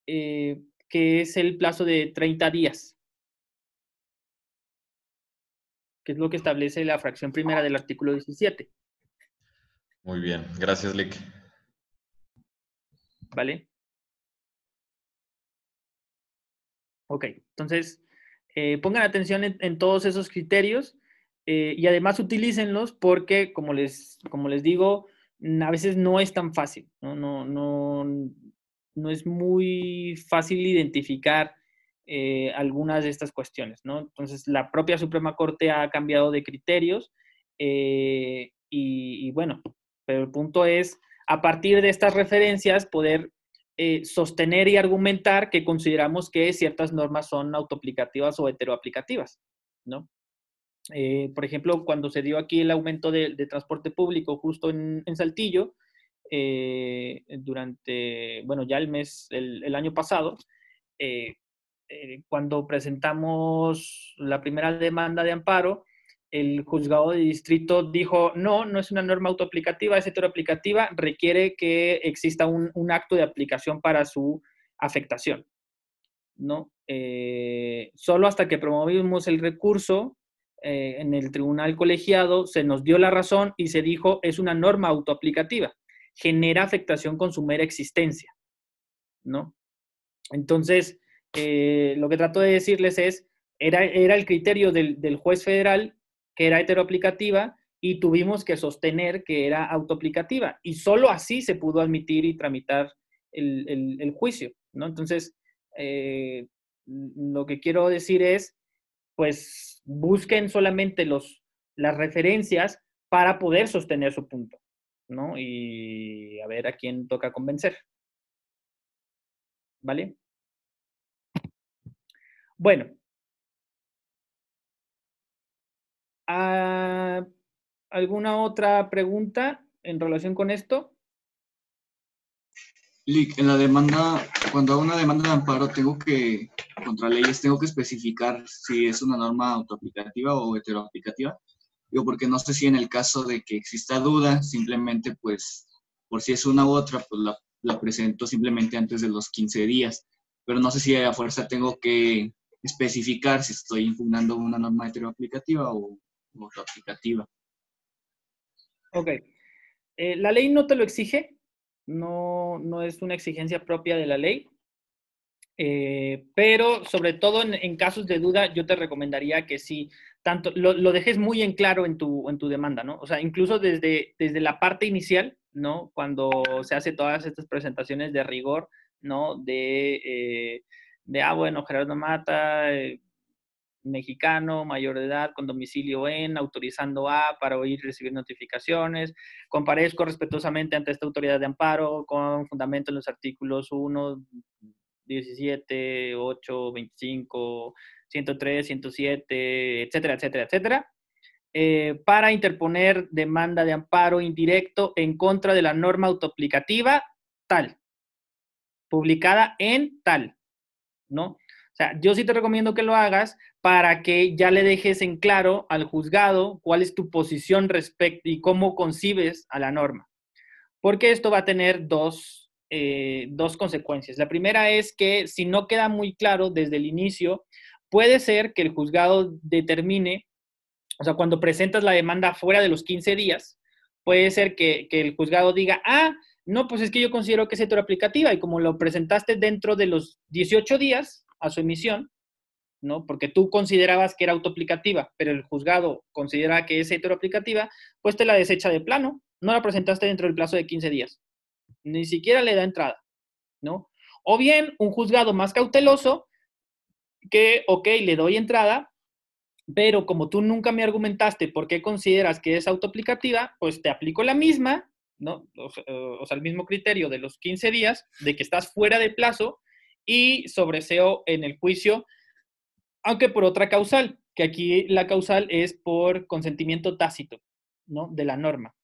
eh, que es el plazo de 30 días, que es lo que establece la fracción primera del artículo 17. Muy bien, gracias, Lick. ¿Vale? Ok, entonces eh, pongan atención en, todos esos criterios eh, y además utilícenlos porque, como les, como les digo, a veces no es tan fácil, no, no, no, no es muy fácil identificar eh, algunas de estas cuestiones, ¿no? Entonces, la propia Suprema Corte ha cambiado de criterios y, bueno, pero el punto es, a partir de estas referencias, poder eh, sostener y argumentar que consideramos que ciertas normas son autoaplicativas o heteroaplicativas, ¿no? por ejemplo, cuando se dio aquí el aumento de, transporte público justo en, Saltillo, durante, bueno, ya el mes, el, año pasado, eh, cuando presentamos la primera demanda de amparo, el juzgado de distrito dijo, no, no es una norma autoaplicativa, es heteroaplicativa, requiere que exista un, acto de aplicación para su afectación. ¿no? Eh, solo hasta que promovimos el recurso eh, en el tribunal colegiado se nos dio la razón y se dijo, es una norma autoaplicativa, genera afectación con su mera existencia. ¿no? Entonces, eh, lo que trato de decirles es, era, era el criterio del, juez federal que era heteroaplicativa y tuvimos que sostener que era autoaplicativa y solo así se pudo admitir y tramitar el, juicio, ¿no? Entonces, eh, lo que quiero decir es, pues busquen solamente los, las referencias para poder sostener su punto, ¿no? Y a ver a quién toca convencer. ¿Vale? Bueno. ¿Alguna otra pregunta en relación con esto? Lick, en la demanda, cuando hago una demanda de amparo, tengo que, contra leyes, tengo que especificar si es una norma autoaplicativa o heteroaplicativa. Digo, porque no sé si en el caso de que exista duda, simplemente, pues, por si es una u otra, pues la, la presento simplemente antes de los 15 días. Pero no sé si a fuerza tengo que especificar si estoy impugnando una norma heteroaplicativa o, o aplicativa. Ok. Eh, la ley no te lo exige, no, no, es una exigencia propia de la ley, eh, pero sobre todo en, casos de duda, yo te recomendaría que sí, tanto lo, lo, dejes muy en claro en tu, en tu demanda, ¿no? O sea, incluso desde, desde la parte inicial, ¿no? Cuando se hace todas estas presentaciones de rigor, ¿no? De eh, de, ah, bueno, Gerardo Mata, mexicano, mayor de edad, con domicilio en, autorizando a para oír y recibir notificaciones. Comparezco respetuosamente ante esta autoridad de amparo con fundamento en los artículos 1, 17, 8, 25, 103, 107, etcétera, etcétera, etcétera. Eh, para interponer demanda de amparo indirecto en contra de la norma autoaplicativa tal, publicada en tal. ¿no? Yo sí te recomiendo que lo hagas para que ya le dejes en claro al juzgado cuál es tu posición respecto y cómo concibes a la norma. Porque esto va a tener dos, eh, dos consecuencias. La primera es que si no queda muy claro desde el inicio, puede ser que el juzgado determine, o sea, cuando presentas la demanda fuera de los 15 días, puede ser que, que el juzgado diga, ah, no, pues es que yo considero que es heteroaplicativa y como lo presentaste dentro de los 18 días a su emisión, ¿no? Porque tú considerabas que era autoaplicativa, pero el juzgado considera que es heteroaplicativa, pues te la desecha de plano, no la presentaste dentro del plazo de 15 días. Ni siquiera le da entrada, ¿no? O bien un juzgado más cauteloso que, ok, le doy entrada, pero como tú nunca me argumentaste por qué consideras que es autoaplicativa, pues te aplico la misma ¿no? O sea, el mismo criterio de los 15 días, de que estás fuera de plazo y sobreseo en el juicio, aunque por otra causal, que aquí la causal es por consentimiento tácito, ¿no? De la norma.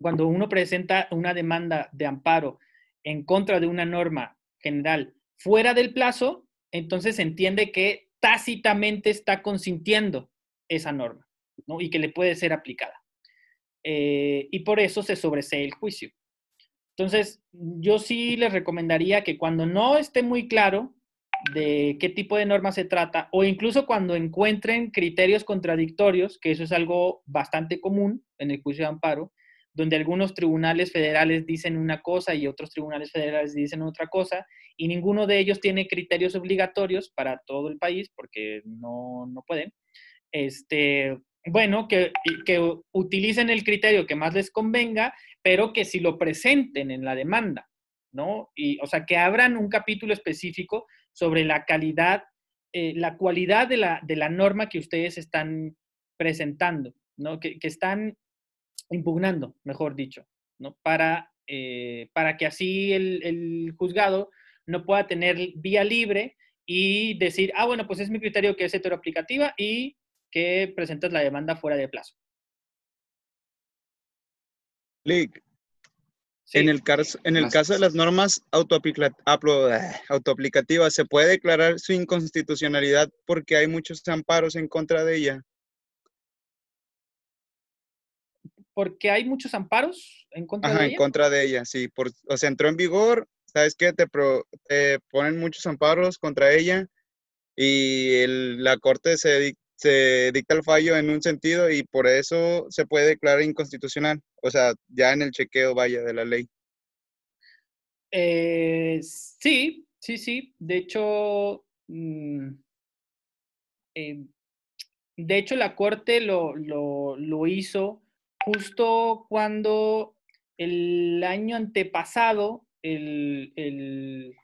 Cuando uno presenta una demanda de amparo en contra de una norma general fuera del plazo, entonces se entiende que tácitamente está consintiendo esa norma, ¿no? Y que le puede ser aplicada. Eh, y por eso se sobresee el juicio. Entonces, yo sí les recomendaría que cuando no esté muy claro de qué tipo de norma se trata, o incluso cuando encuentren criterios contradictorios, que eso es algo bastante común en el juicio de amparo, donde algunos tribunales federales dicen una cosa y otros tribunales federales dicen otra cosa, y ninguno de ellos tiene criterios obligatorios para todo el país, porque no, no pueden. Este, bueno, que, que utilicen el criterio que más les convenga, pero que si lo presenten en la demanda, ¿no? Y, o sea, que abran un capítulo específico sobre la calidad, eh, la cualidad de la, de la norma que ustedes están presentando, ¿no? Que, que están impugnando, mejor dicho, ¿no? Para, eh, para que así el, el juzgado no pueda tener vía libre y decir, ah, bueno, pues es mi criterio que es heteroaplicativa y que presentas la demanda fuera de plazo. En el, caso, en el caso de las normas autoaplicativas, ¿se puede declarar su inconstitucionalidad porque hay muchos amparos en contra de ella? Porque hay muchos amparos en contra Ajá, de en ella. contra de ella, sí. Por, o sea, entró en vigor, ¿sabes qué? Te, pro- te ponen muchos amparos contra ella y el- la corte se, se dicta el fallo en un sentido y por eso se puede declarar inconstitucional. O sea, ya en el chequeo vaya de la ley. Eh, sí, sí, sí. De hecho, mm, eh, de hecho, la Corte lo, lo- hizo justo cuando el año antepasado el, el,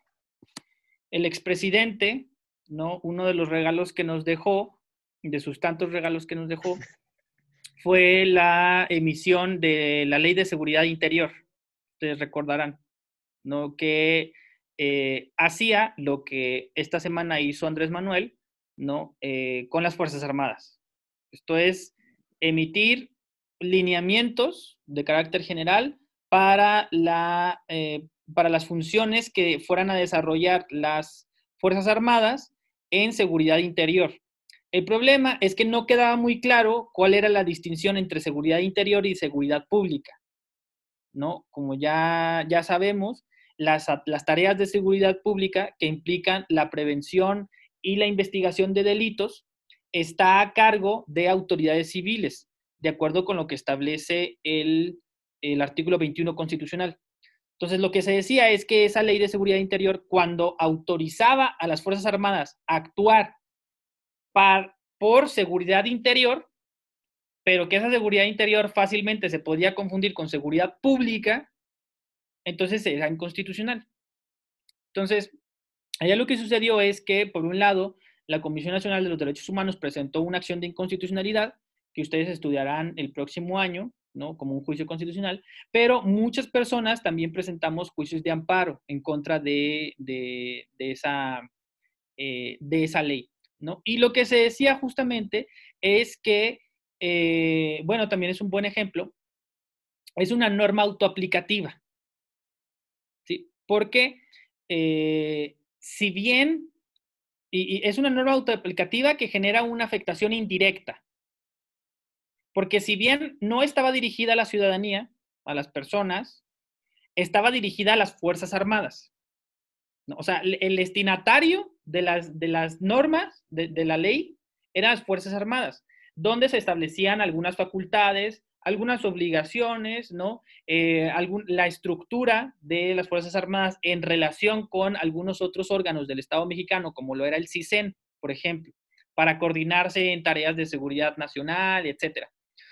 el expresidente, ¿no? Uno de los regalos que nos dejó, de sus tantos regalos que nos dejó, fue la emisión de la Ley de Seguridad Interior. Ustedes recordarán. ¿no? que eh, hacía lo que esta semana hizo Andrés Manuel ¿no? Eh, con las Fuerzas Armadas. Esto es emitir lineamientos de carácter general para, la, eh, para las funciones que fueran a desarrollar las Fuerzas Armadas en seguridad interior. El problema es que no quedaba muy claro cuál era la distinción entre seguridad interior y seguridad pública. ¿no? Como ya, ya sabemos, las, las, tareas de seguridad pública que implican la prevención y la investigación de delitos está a cargo de autoridades civiles, de acuerdo con lo que establece el, el artículo 21 constitucional. Entonces, lo que se decía es que esa ley de seguridad interior, cuando autorizaba a las Fuerzas Armadas a actuar por seguridad interior, pero que esa seguridad interior fácilmente se podía confundir con seguridad pública, entonces era inconstitucional. Entonces, allá lo que sucedió es que, por un lado, la Comisión Nacional de los Derechos Humanos presentó una acción de inconstitucionalidad que ustedes estudiarán el próximo año, ¿no? Como un juicio constitucional, pero muchas personas también presentamos juicios de amparo en contra de, de esa, eh, de esa ley, Y lo que se decía justamente es que, eh, bueno, también es un buen ejemplo, es una norma autoaplicativa, ¿sí? Porque eh, si bien, y, es una norma autoaplicativa que genera una afectación indirecta, porque si bien no estaba dirigida a la ciudadanía, a las personas, estaba dirigida a las Fuerzas Armadas. O sea, el, destinatario de las, de las normas de, de, la ley eran las Fuerzas Armadas, donde se establecían algunas facultades, algunas obligaciones, ¿no? Eh, algún, la estructura de las Fuerzas Armadas en relación con algunos otros órganos del Estado mexicano, como lo era el CISEN, por ejemplo, para coordinarse en tareas de seguridad nacional, etcétera.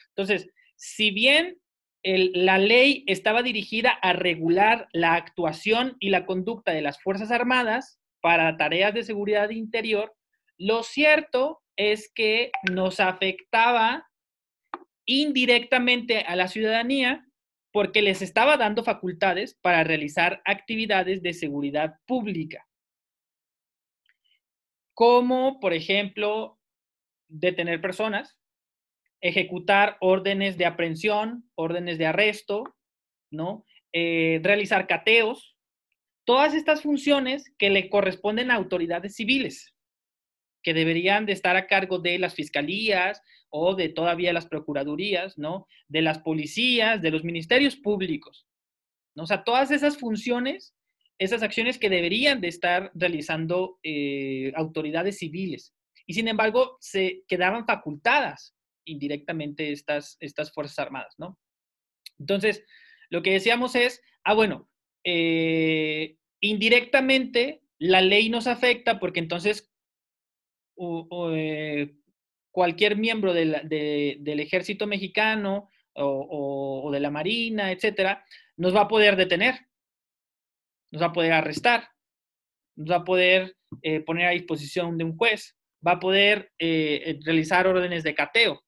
Entonces, si bien el, la ley estaba dirigida a regular la actuación y la conducta de las Fuerzas Armadas para tareas de seguridad interior, lo cierto es que nos afectaba indirectamente a la ciudadanía porque les estaba dando facultades para realizar actividades de seguridad pública, como por ejemplo detener personas, ejecutar órdenes de aprehensión, órdenes de arresto, ¿no? Eh, realizar cateos, todas estas funciones que le corresponden a autoridades civiles, que deberían de estar a cargo de las fiscalías o de todavía las procuradurías, ¿no? De las policías, de los ministerios públicos, ¿no? O sea, todas esas funciones, esas acciones que deberían de estar realizando eh, autoridades civiles. Y sin embargo, se quedaban facultadas indirectamente estas, estas Fuerzas Armadas, ¿no? Entonces, lo que decíamos es, ah, bueno, eh, indirectamente la ley nos afecta porque entonces, eh, cualquier miembro del ejército mexicano o, de la marina, etcétera, nos va a poder detener, nos va a poder arrestar, nos va a poder eh, poner a disposición de un juez, va a poder realizar órdenes de cateo,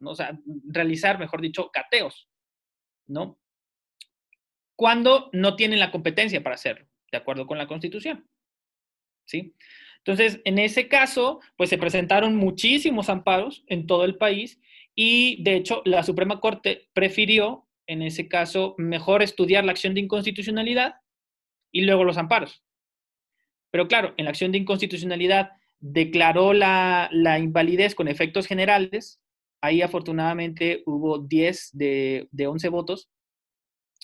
¿no? o sea, realizar, mejor dicho, cateos, ¿no? Cuando no tienen la competencia para hacerlo, de acuerdo con la Constitución. ¿Sí? Entonces, en ese caso, pues se presentaron muchísimos amparos en todo el país y, de hecho, la Suprema Corte prefirió, en ese caso, mejor estudiar la acción de inconstitucionalidad y luego los amparos. Pero claro, en la acción de inconstitucionalidad declaró la, invalidez con efectos generales. Ahí afortunadamente hubo 10 de, de 11 votos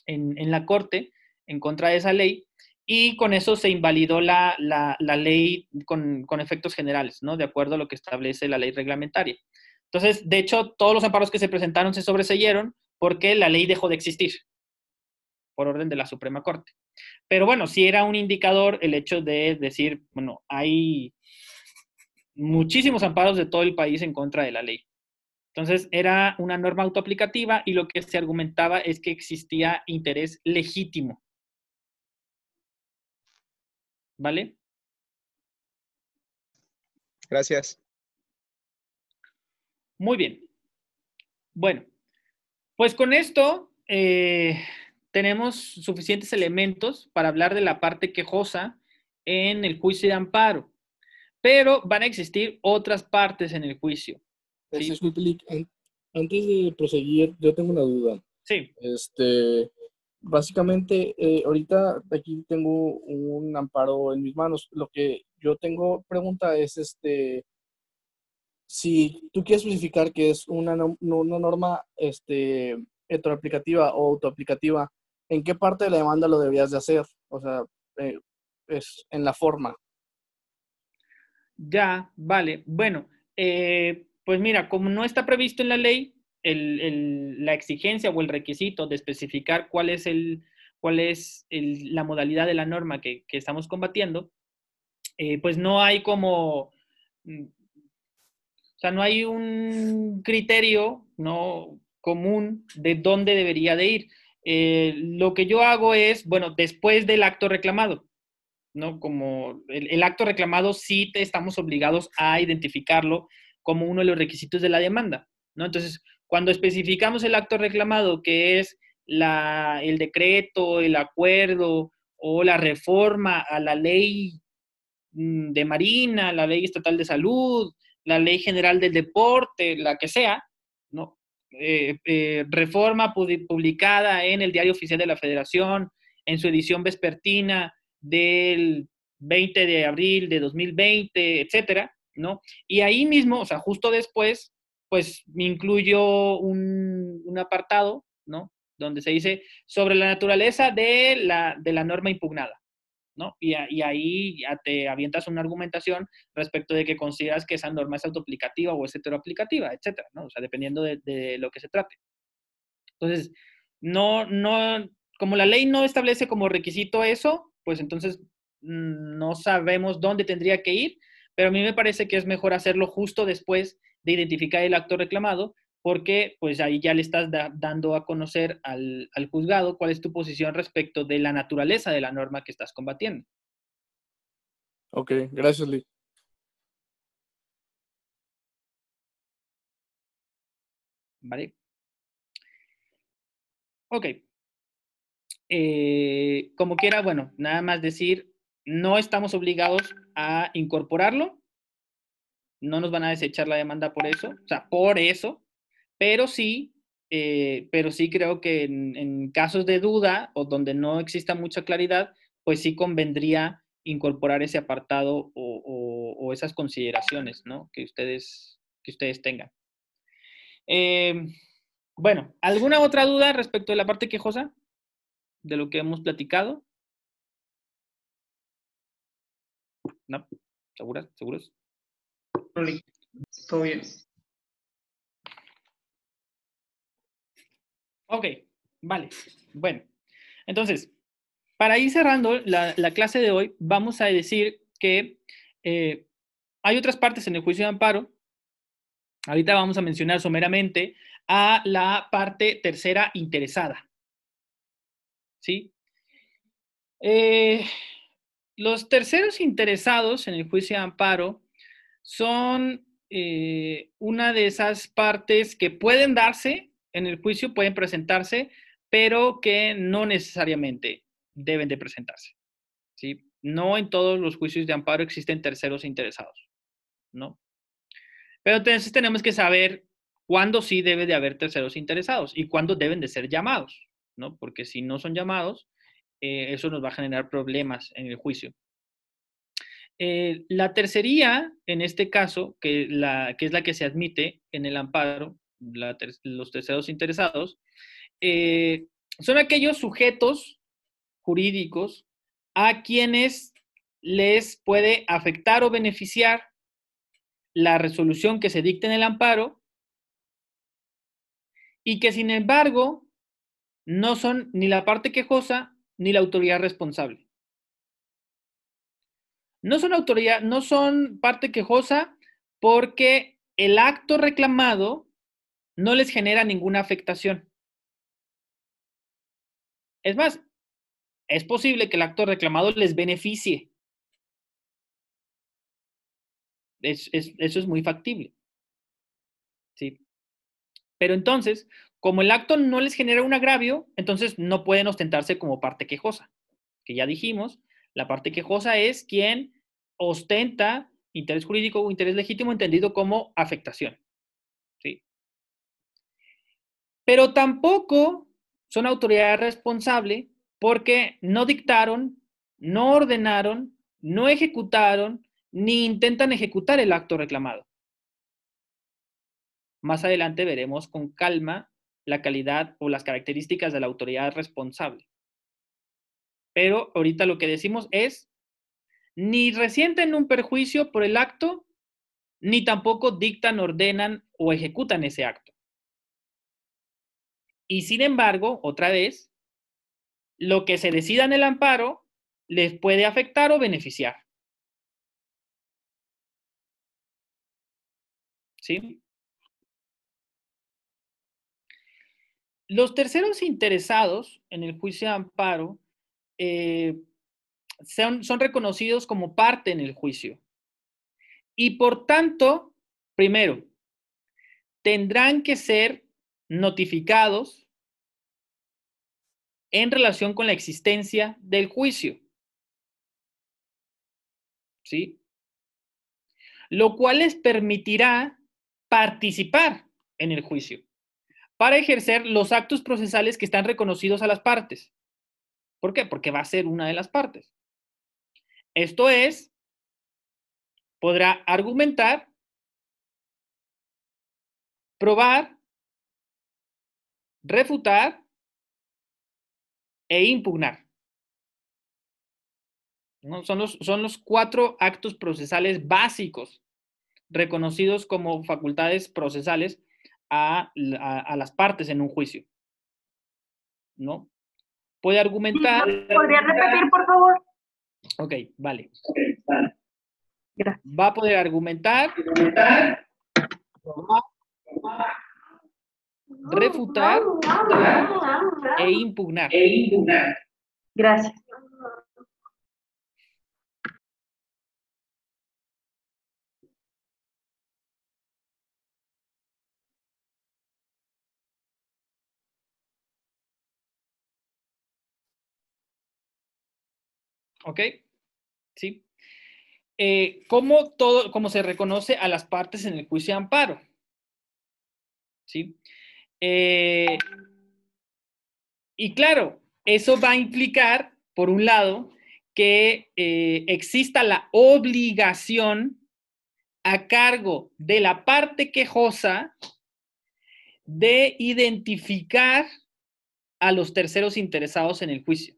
en, la Corte en contra de esa ley y con eso se invalidó la, ley con, con, efectos generales, ¿no? De acuerdo a lo que establece la ley reglamentaria. Entonces, de hecho, todos los amparos que se presentaron se sobreseyeron porque la ley dejó de existir por orden de la Suprema Corte. Pero bueno, sí era un indicador el hecho de decir, bueno, hay muchísimos amparos de todo el país en contra de la ley. Entonces, era una norma autoaplicativa y lo que se argumentaba es que existía interés legítimo. ¿Vale? Gracias. Muy bien. Bueno, pues con esto eh, tenemos suficientes elementos para hablar de la parte quejosa en el juicio de amparo, pero van a existir otras partes en el juicio. Antes de proseguir, yo tengo una duda. Sí. Este, básicamente, eh, ahorita aquí tengo un amparo en mis manos. Lo que yo tengo pregunta es, este, si tú quieres especificar que es una, una norma este, heteroaplicativa o autoaplicativa, ¿en qué parte de la demanda lo deberías de hacer? O sea, eh, es en la forma. Ya, vale. Bueno, eh, pues mira, como no está previsto en la ley la exigencia o el requisito de especificar cuál es, el, la modalidad de la norma que, estamos combatiendo, eh, pues no hay como mm, o sea, no hay un criterio ¿no? común de dónde debería de ir. Eh, lo que yo hago es, bueno, después del acto reclamado, ¿no? Como el, acto reclamado sí te estamos obligados a identificarlo como uno de los requisitos de la demanda, ¿no? Entonces, cuando especificamos el acto reclamado, que es la, el decreto, el acuerdo o la reforma a la ley mm, de Marina, la ley estatal de salud, la ley general del deporte, la que sea, ¿no? Eh, eh, reforma publicada en el Diario Oficial de la Federación, en su edición vespertina del 20 de abril de 2020, etcétera, ¿no? Y ahí mismo, o sea, justo después, pues me incluyo un, apartado, ¿no? Donde se dice sobre la naturaleza de la, de la norma impugnada, ¿no? Y, ahí ya te avientas una argumentación respecto de que consideras que esa norma es autoaplicativa o es heteroaplicativa, etcétera, ¿no? O sea, dependiendo de, lo que se trate. Entonces, no, no, como la ley no establece como requisito eso, pues entonces mm, no sabemos dónde tendría que ir, pero a mí me parece que es mejor hacerlo justo después de identificar el acto reclamado porque pues ahí ya le estás dando a conocer al, juzgado cuál es tu posición respecto de la naturaleza de la norma que estás combatiendo. Ok, gracias, Lee. Vale. Ok. Eh, como quiera, bueno, nada más decir, no estamos obligados a incorporarlo, no nos van a desechar la demanda por eso, o sea, por eso, pero sí, eh, pero sí creo que en, casos de duda o donde no exista mucha claridad, pues sí convendría incorporar ese apartado o, esas consideraciones ¿no? que, ustedes, que ustedes tengan. Em, bueno, ¿alguna otra duda respecto de la parte quejosa de lo que hemos platicado? ¿No? ¿Seguras? ¿Seguros? Todo bien. Ok, vale. Bueno, entonces, para ir cerrando la, clase de hoy, vamos a decir que eh, hay otras partes en el juicio de amparo Ahorita vamos a mencionar someramente a la parte tercera interesada. ¿Sí? Eh, los terceros interesados en el juicio de amparo son eh, una de esas partes que pueden darse en el juicio, pueden presentarse, pero que no necesariamente deben de presentarse. ¿sí? No en todos los juicios de amparo existen terceros interesados, ¿no? Pero entonces tenemos que saber cuándo sí debe de haber terceros interesados y cuándo deben de ser llamados, ¿no? Porque si no son llamados, eh, eso nos va a generar problemas en el juicio. Eh, la tercería, en este caso, que, es la que se admite en el amparo, los terceros interesados, eh, son aquellos sujetos jurídicos a quienes les puede afectar o beneficiar la resolución que se dicte en el amparo y que sin embargo no son ni la parte quejosa ni la autoridad responsable. No son autoridad, no son parte quejosa porque el acto reclamado no les genera ninguna afectación. Es más, es posible que el acto reclamado les beneficie. eso es muy factible. ¿Sí? Pero entonces, como el acto no les genera un agravio, entonces no pueden ostentarse como parte quejosa. Que ya dijimos, la parte quejosa es quien ostenta interés jurídico o interés legítimo entendido como afectación. ¿sí? Pero tampoco son autoridad responsable porque no dictaron, no ordenaron, no ejecutaron, ni intentan ejecutar el acto reclamado. Más adelante veremos con calma la calidad o las características de la autoridad responsable. Pero ahorita lo que decimos es ni resienten un perjuicio por el acto, ni tampoco dictan, ordenan o ejecutan ese acto. Y sin embargo, otra vez, lo que se decida en el amparo les puede afectar o beneficiar. ¿Sí? Los terceros interesados en el juicio de amparo eh, son, reconocidos como parte en el juicio. Y por tanto, primero, tendrán que ser notificados en relación con la existencia del juicio. ¿Sí? Lo cual les permitirá participar en el juicio para ejercer los actos procesales que están reconocidos a las partes. ¿Por qué? Porque va a ser una de las partes. Esto es, podrá argumentar, probar, refutar e impugnar. Son, los, cuatro actos procesales básicos reconocidos como facultades procesales a, las partes en un juicio. ¿No? Puede argumentar. ¿Podría repetir, por favor? Ok, vale. Va a poder argumentar, refutar e impugnar. Gracias. ¿Ok? ¿Sí? Eh, ¿cómo, todo, ¿Cómo se reconoce a las partes en el juicio de amparo? ¿Sí? Eh, y claro, eso va a implicar, por un lado, que eh, exista la obligación a cargo de la parte quejosa de identificar a los terceros interesados en el juicio.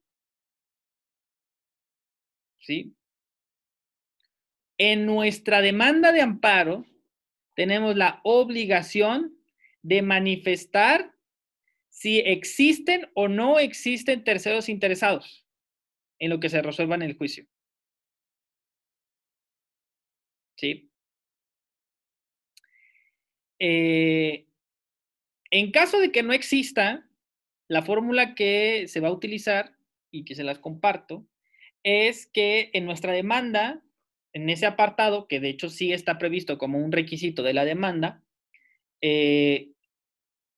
En nuestra demanda de amparo tenemos la obligación de manifestar si existen o no existen terceros interesados en lo que se resuelva en el juicio. ¿Sí? Eh, en caso de que no exista, la fórmula que se va a utilizar y que se las comparto es que en nuestra demanda, en ese apartado, que de hecho sí está previsto como un requisito de la demanda, eh,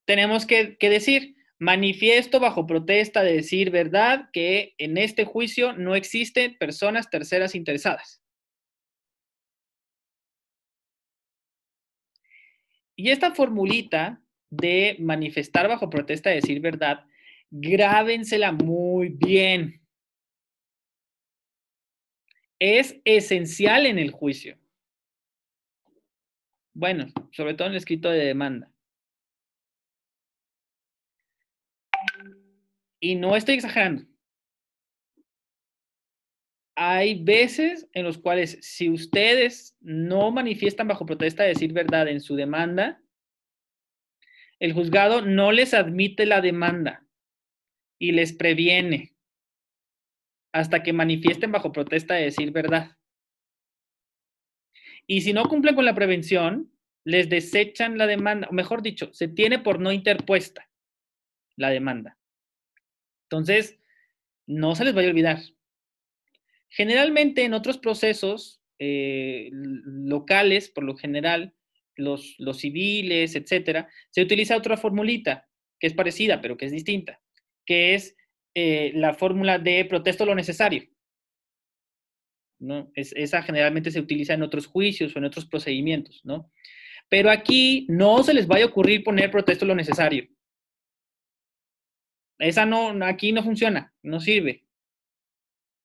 tenemos que, que decir, manifiesto bajo protesta de decir verdad que en este juicio no existen personas terceras interesadas. Y esta formulita de manifestar bajo protesta de decir verdad, grábensela muy bien. Es esencial en el juicio. Bueno, sobre todo en el escrito de demanda. Y no estoy exagerando. Hay veces en los cuales si ustedes no manifiestan bajo protesta de decir verdad en su demanda, el juzgado no les admite la demanda y les previene hasta que manifiesten bajo protesta de decir verdad. Y si no cumplen con la prevención, les desechan la demanda, o mejor dicho, se tiene por no interpuesta la demanda. Entonces, no se les vaya a olvidar. Generalmente en otros procesos eh, locales, por lo general, los, los civiles, etcétera, se utiliza otra formulita que es parecida, pero que es distinta, que es eh, la fórmula de protesto lo necesario. ¿no? Es, esa generalmente se utiliza en otros juicios o en otros procedimientos, ¿no? Pero aquí no se les vaya a ocurrir poner protesto lo necesario. Esa no, aquí no funciona, no sirve.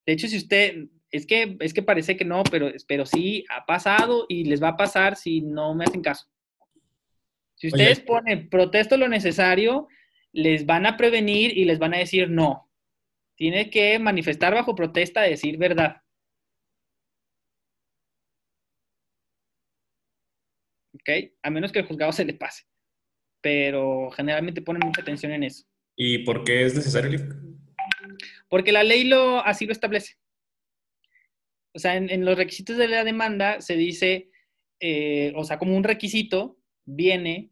De hecho, si usted, es que, es que parece que no, pero, pero sí ha pasado y les va a pasar si no me hacen caso. Si ustedes ponen protesto lo necesario, les van a prevenir y les van a decir no. Tiene que manifestar bajo protesta, decir verdad. ¿Ok? A menos que el juzgado se le pase. Pero generalmente ponen mucha atención en eso. ¿Y por qué es necesario? Porque la ley lo, así lo establece. O sea, en, los requisitos de la demanda se dice, eh, o sea, como un requisito viene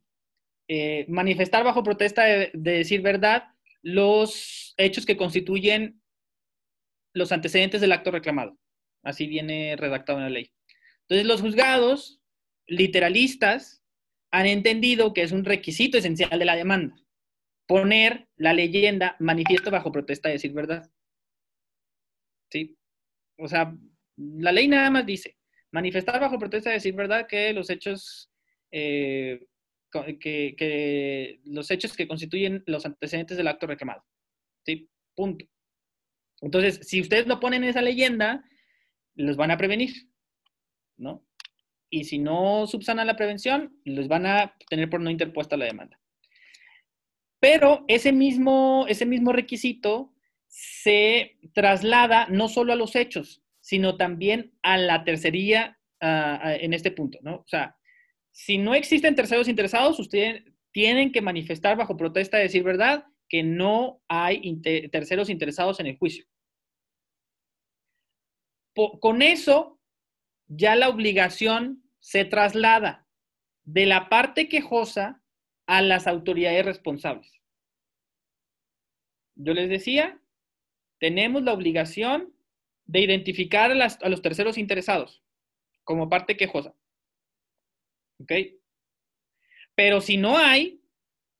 eh, manifestar bajo protesta de, decir verdad los hechos que constituyen los antecedentes del acto reclamado. Así viene redactado en la ley. Entonces, los juzgados literalistas han entendido que es un requisito esencial de la demanda poner la leyenda manifiesto bajo protesta de decir verdad. ¿Sí? O sea, la ley nada más dice manifestar bajo protesta de decir verdad que los hechos eh, que, los hechos que constituyen los antecedentes del acto reclamado. ¿Sí? Punto. Entonces, si ustedes no ponen esa leyenda, los van a prevenir, ¿no? Y si no subsanan la prevención, los van a tener por no interpuesta la demanda. Pero ese mismo, ese mismo requisito se traslada no solo a los hechos, sino también a la tercería en este punto, ¿no? O sea, si no existen terceros interesados, ustedes tienen que manifestar bajo protesta de decir verdad que no hay terceros interesados en el juicio. con eso, ya la obligación se traslada de la parte quejosa a las autoridades responsables. Yo les decía, tenemos la obligación de identificar a, a los terceros interesados como parte quejosa. ¿Ok? Pero si no hay,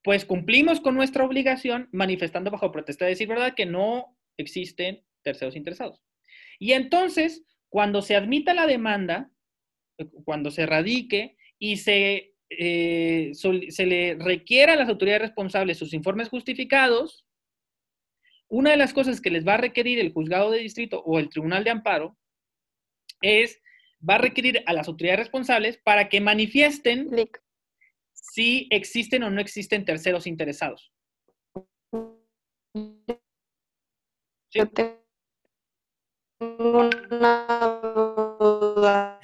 pues cumplimos con nuestra obligación manifestando bajo protesta de decir verdad que no existen terceros interesados. Y entonces, cuando se admita la demanda, cuando se radique y se, eh, se le requiera a las autoridades responsables sus informes justificados, una de las cosas que les va a requerir el juzgado de distrito o el tribunal de amparo es va a requerir a las autoridades responsables para que manifiesten si existen o no existen terceros interesados. Yo tengo una duda.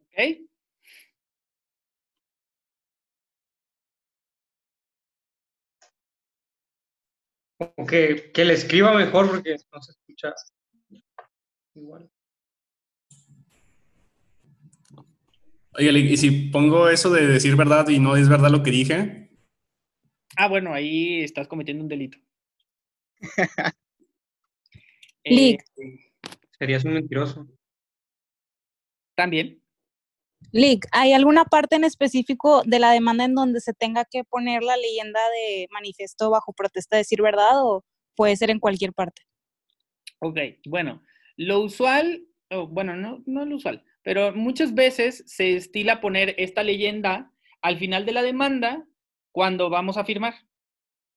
¿Ok? que, que le escriba mejor porque no se escucha igual. Oye, y si pongo eso de decir verdad y no es verdad lo que dije. Ah, bueno, ahí estás cometiendo un delito. Eh, serías un mentiroso. También. Lick, ¿hay alguna parte en específico de la demanda en donde se tenga que poner la leyenda de manifiesto bajo protesta de decir verdad o puede ser en cualquier parte? Ok, bueno, lo usual, bueno, no, no lo usual, pero muchas veces se estila poner esta leyenda al final de la demanda cuando vamos a firmar,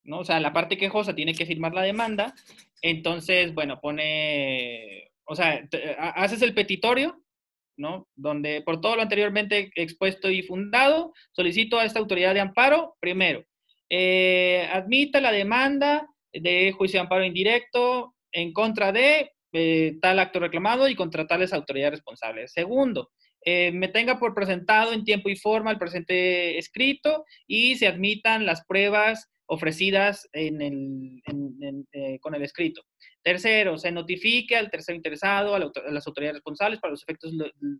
¿no? O sea, la parte quejosa tiene que firmar la demanda, entonces, bueno, pone, o sea, haces el petitorio, ¿no? Donde por todo lo anteriormente expuesto y fundado, solicito a esta autoridad de amparo, primero, eh, admita la demanda de juicio de amparo indirecto en contra de eh, tal acto reclamado y contra tales autoridades responsables. Segundo, eh, me tenga por presentado en tiempo y forma el presente escrito y se admitan las pruebas ofrecidas eh, con el escrito. Tercero, se notifique al tercero interesado, a, las autoridades responsables para los efectos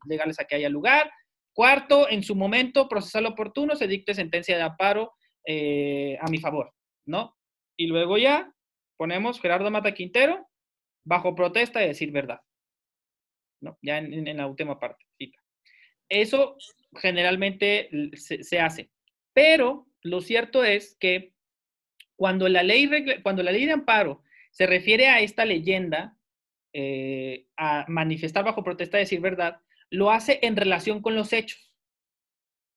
legales a que haya lugar. Cuarto, en su momento procesal oportuno se dicte sentencia de amparo a mi favor, ¿no? Y luego ya ponemos Gerardo Mata Quintero, bajo protesta de decir verdad. ¿no? Ya en, la última parte. Eso generalmente se, hace. Pero lo cierto es que cuando la ley, cuando la ley de amparo se refiere a esta leyenda, eh, a manifestar bajo protesta de decir verdad, lo hace en relación con los hechos.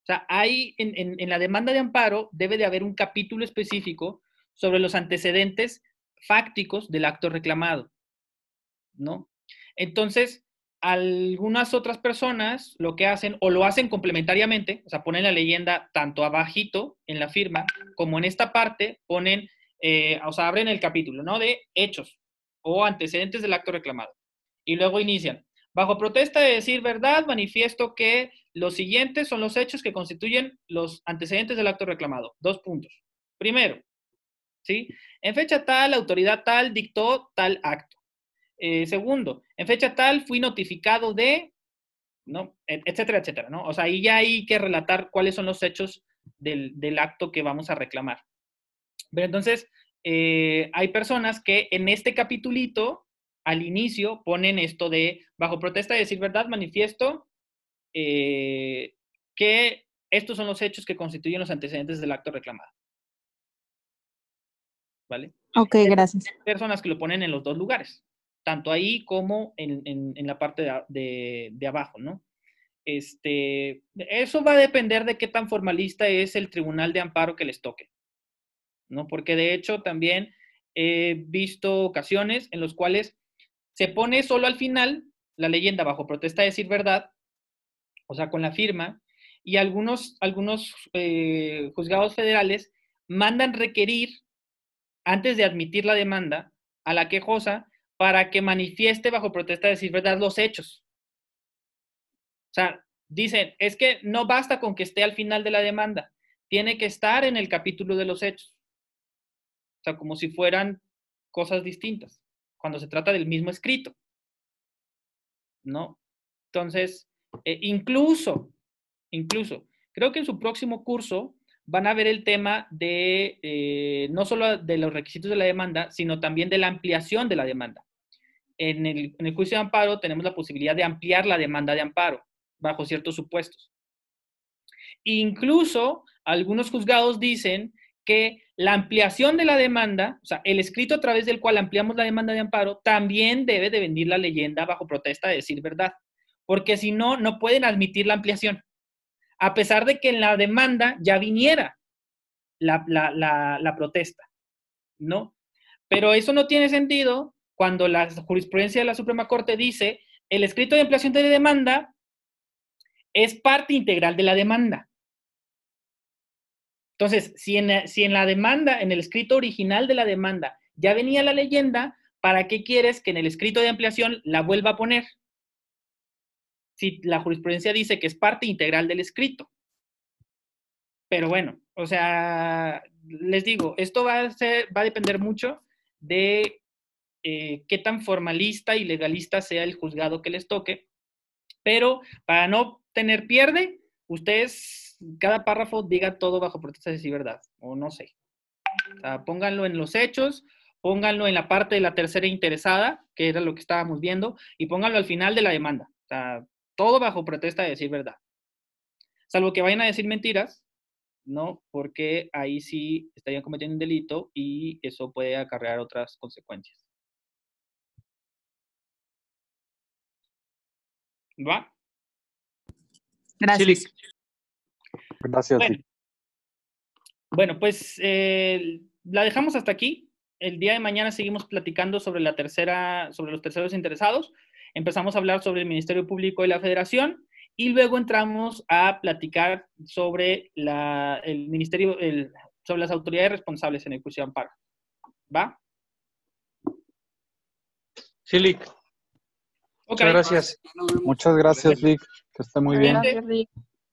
O sea, hay en, en, la demanda de amparo debe de haber un capítulo específico sobre los antecedentes fácticos del acto reclamado. ¿No? Entonces, algunas otras personas lo que hacen o lo hacen complementariamente, o sea, ponen la leyenda tanto abajito en la firma como en esta parte ponen, eh, o sea, abren el capítulo, ¿no? De hechos o antecedentes del acto reclamado. Y luego inician. Bajo protesta de decir verdad, manifiesto que los siguientes son los hechos que constituyen los antecedentes del acto reclamado. Dos puntos. Primero, ¿sí? En fecha tal, autoridad tal dictó tal acto. Eh, segundo, en fecha tal fui notificado de, ¿no? Etcétera, etcétera, ¿no? O sea, ahí ya hay que relatar cuáles son los hechos del, acto que vamos a reclamar. Pero entonces, eh, hay personas que en este capitulito, al inicio, ponen esto de, bajo protesta de decir verdad, manifiesto eh, que estos son los hechos que constituyen los antecedentes del acto reclamado. ¿Vale? Ok, gracias. Personas que lo ponen en los dos lugares tanto ahí como en, la parte de, abajo, ¿no? Este, eso va a depender de qué tan formalista es el tribunal de amparo que les toque, ¿no? Porque de hecho también he visto ocasiones en las cuales se pone solo al final la leyenda bajo protesta de decir verdad, o sea, con la firma, y algunos, algunos eh, juzgados federales mandan requerir, antes de admitir la demanda, a la quejosa para que manifieste bajo protesta de decir verdad los hechos. O sea, dicen, es que no basta con que esté al final de la demanda, tiene que estar en el capítulo de los hechos. O sea, como si fueran cosas distintas, cuando se trata del mismo escrito. ¿No? Entonces, eh, incluso, incluso, creo que en su próximo curso van a ver el tema de eh, no solo de los requisitos de la demanda, sino también de la ampliación de la demanda. En el, juicio de amparo tenemos la posibilidad de ampliar la demanda de amparo bajo ciertos supuestos. Incluso algunos juzgados dicen que la ampliación de la demanda, o sea, el escrito a través del cual ampliamos la demanda de amparo, también debe de venir la leyenda bajo protesta de decir verdad, porque si no, no pueden admitir la ampliación a pesar de que en la demanda ya viniera la, protesta, ¿no? Pero eso no tiene sentido cuando la jurisprudencia de la Suprema Corte dice el escrito de ampliación de demanda es parte integral de la demanda. Entonces, si en, si en la demanda, en el escrito original de la demanda, ya venía la leyenda, ¿para qué quieres que en el escrito de ampliación la vuelva a poner? Si la jurisprudencia dice que es parte integral del escrito. Pero bueno, o sea, les digo, esto va a, depender mucho de eh, qué tan formalista y legalista sea el juzgado que les toque, pero para no tener pierde, ustedes, cada párrafo diga todo bajo protesta de verdad, o no sé. O sea, pónganlo en los hechos, pónganlo en la parte de la tercera interesada, que era lo que estábamos viendo, y pónganlo al final de la demanda. O sea, todo bajo protesta de decir verdad. Salvo que vayan a decir mentiras, ¿no? Porque ahí sí estarían cometiendo un delito y eso puede acarrear otras consecuencias. ¿Va? Gracias. Gracias. Bueno, bueno pues eh, la dejamos hasta aquí. El día de mañana seguimos platicando sobre la tercera, sobre los terceros interesados. Empezamos a hablar sobre el Ministerio Público y la Federación y luego entramos a platicar sobre la, el Ministerio, el, sobre las autoridades responsables en el juicio de amparo. ¿Va? Sí, Lick. Ok. Muchas gracias. Muchas gracias, Vic. Que esté muy bien. Gracias, Rick.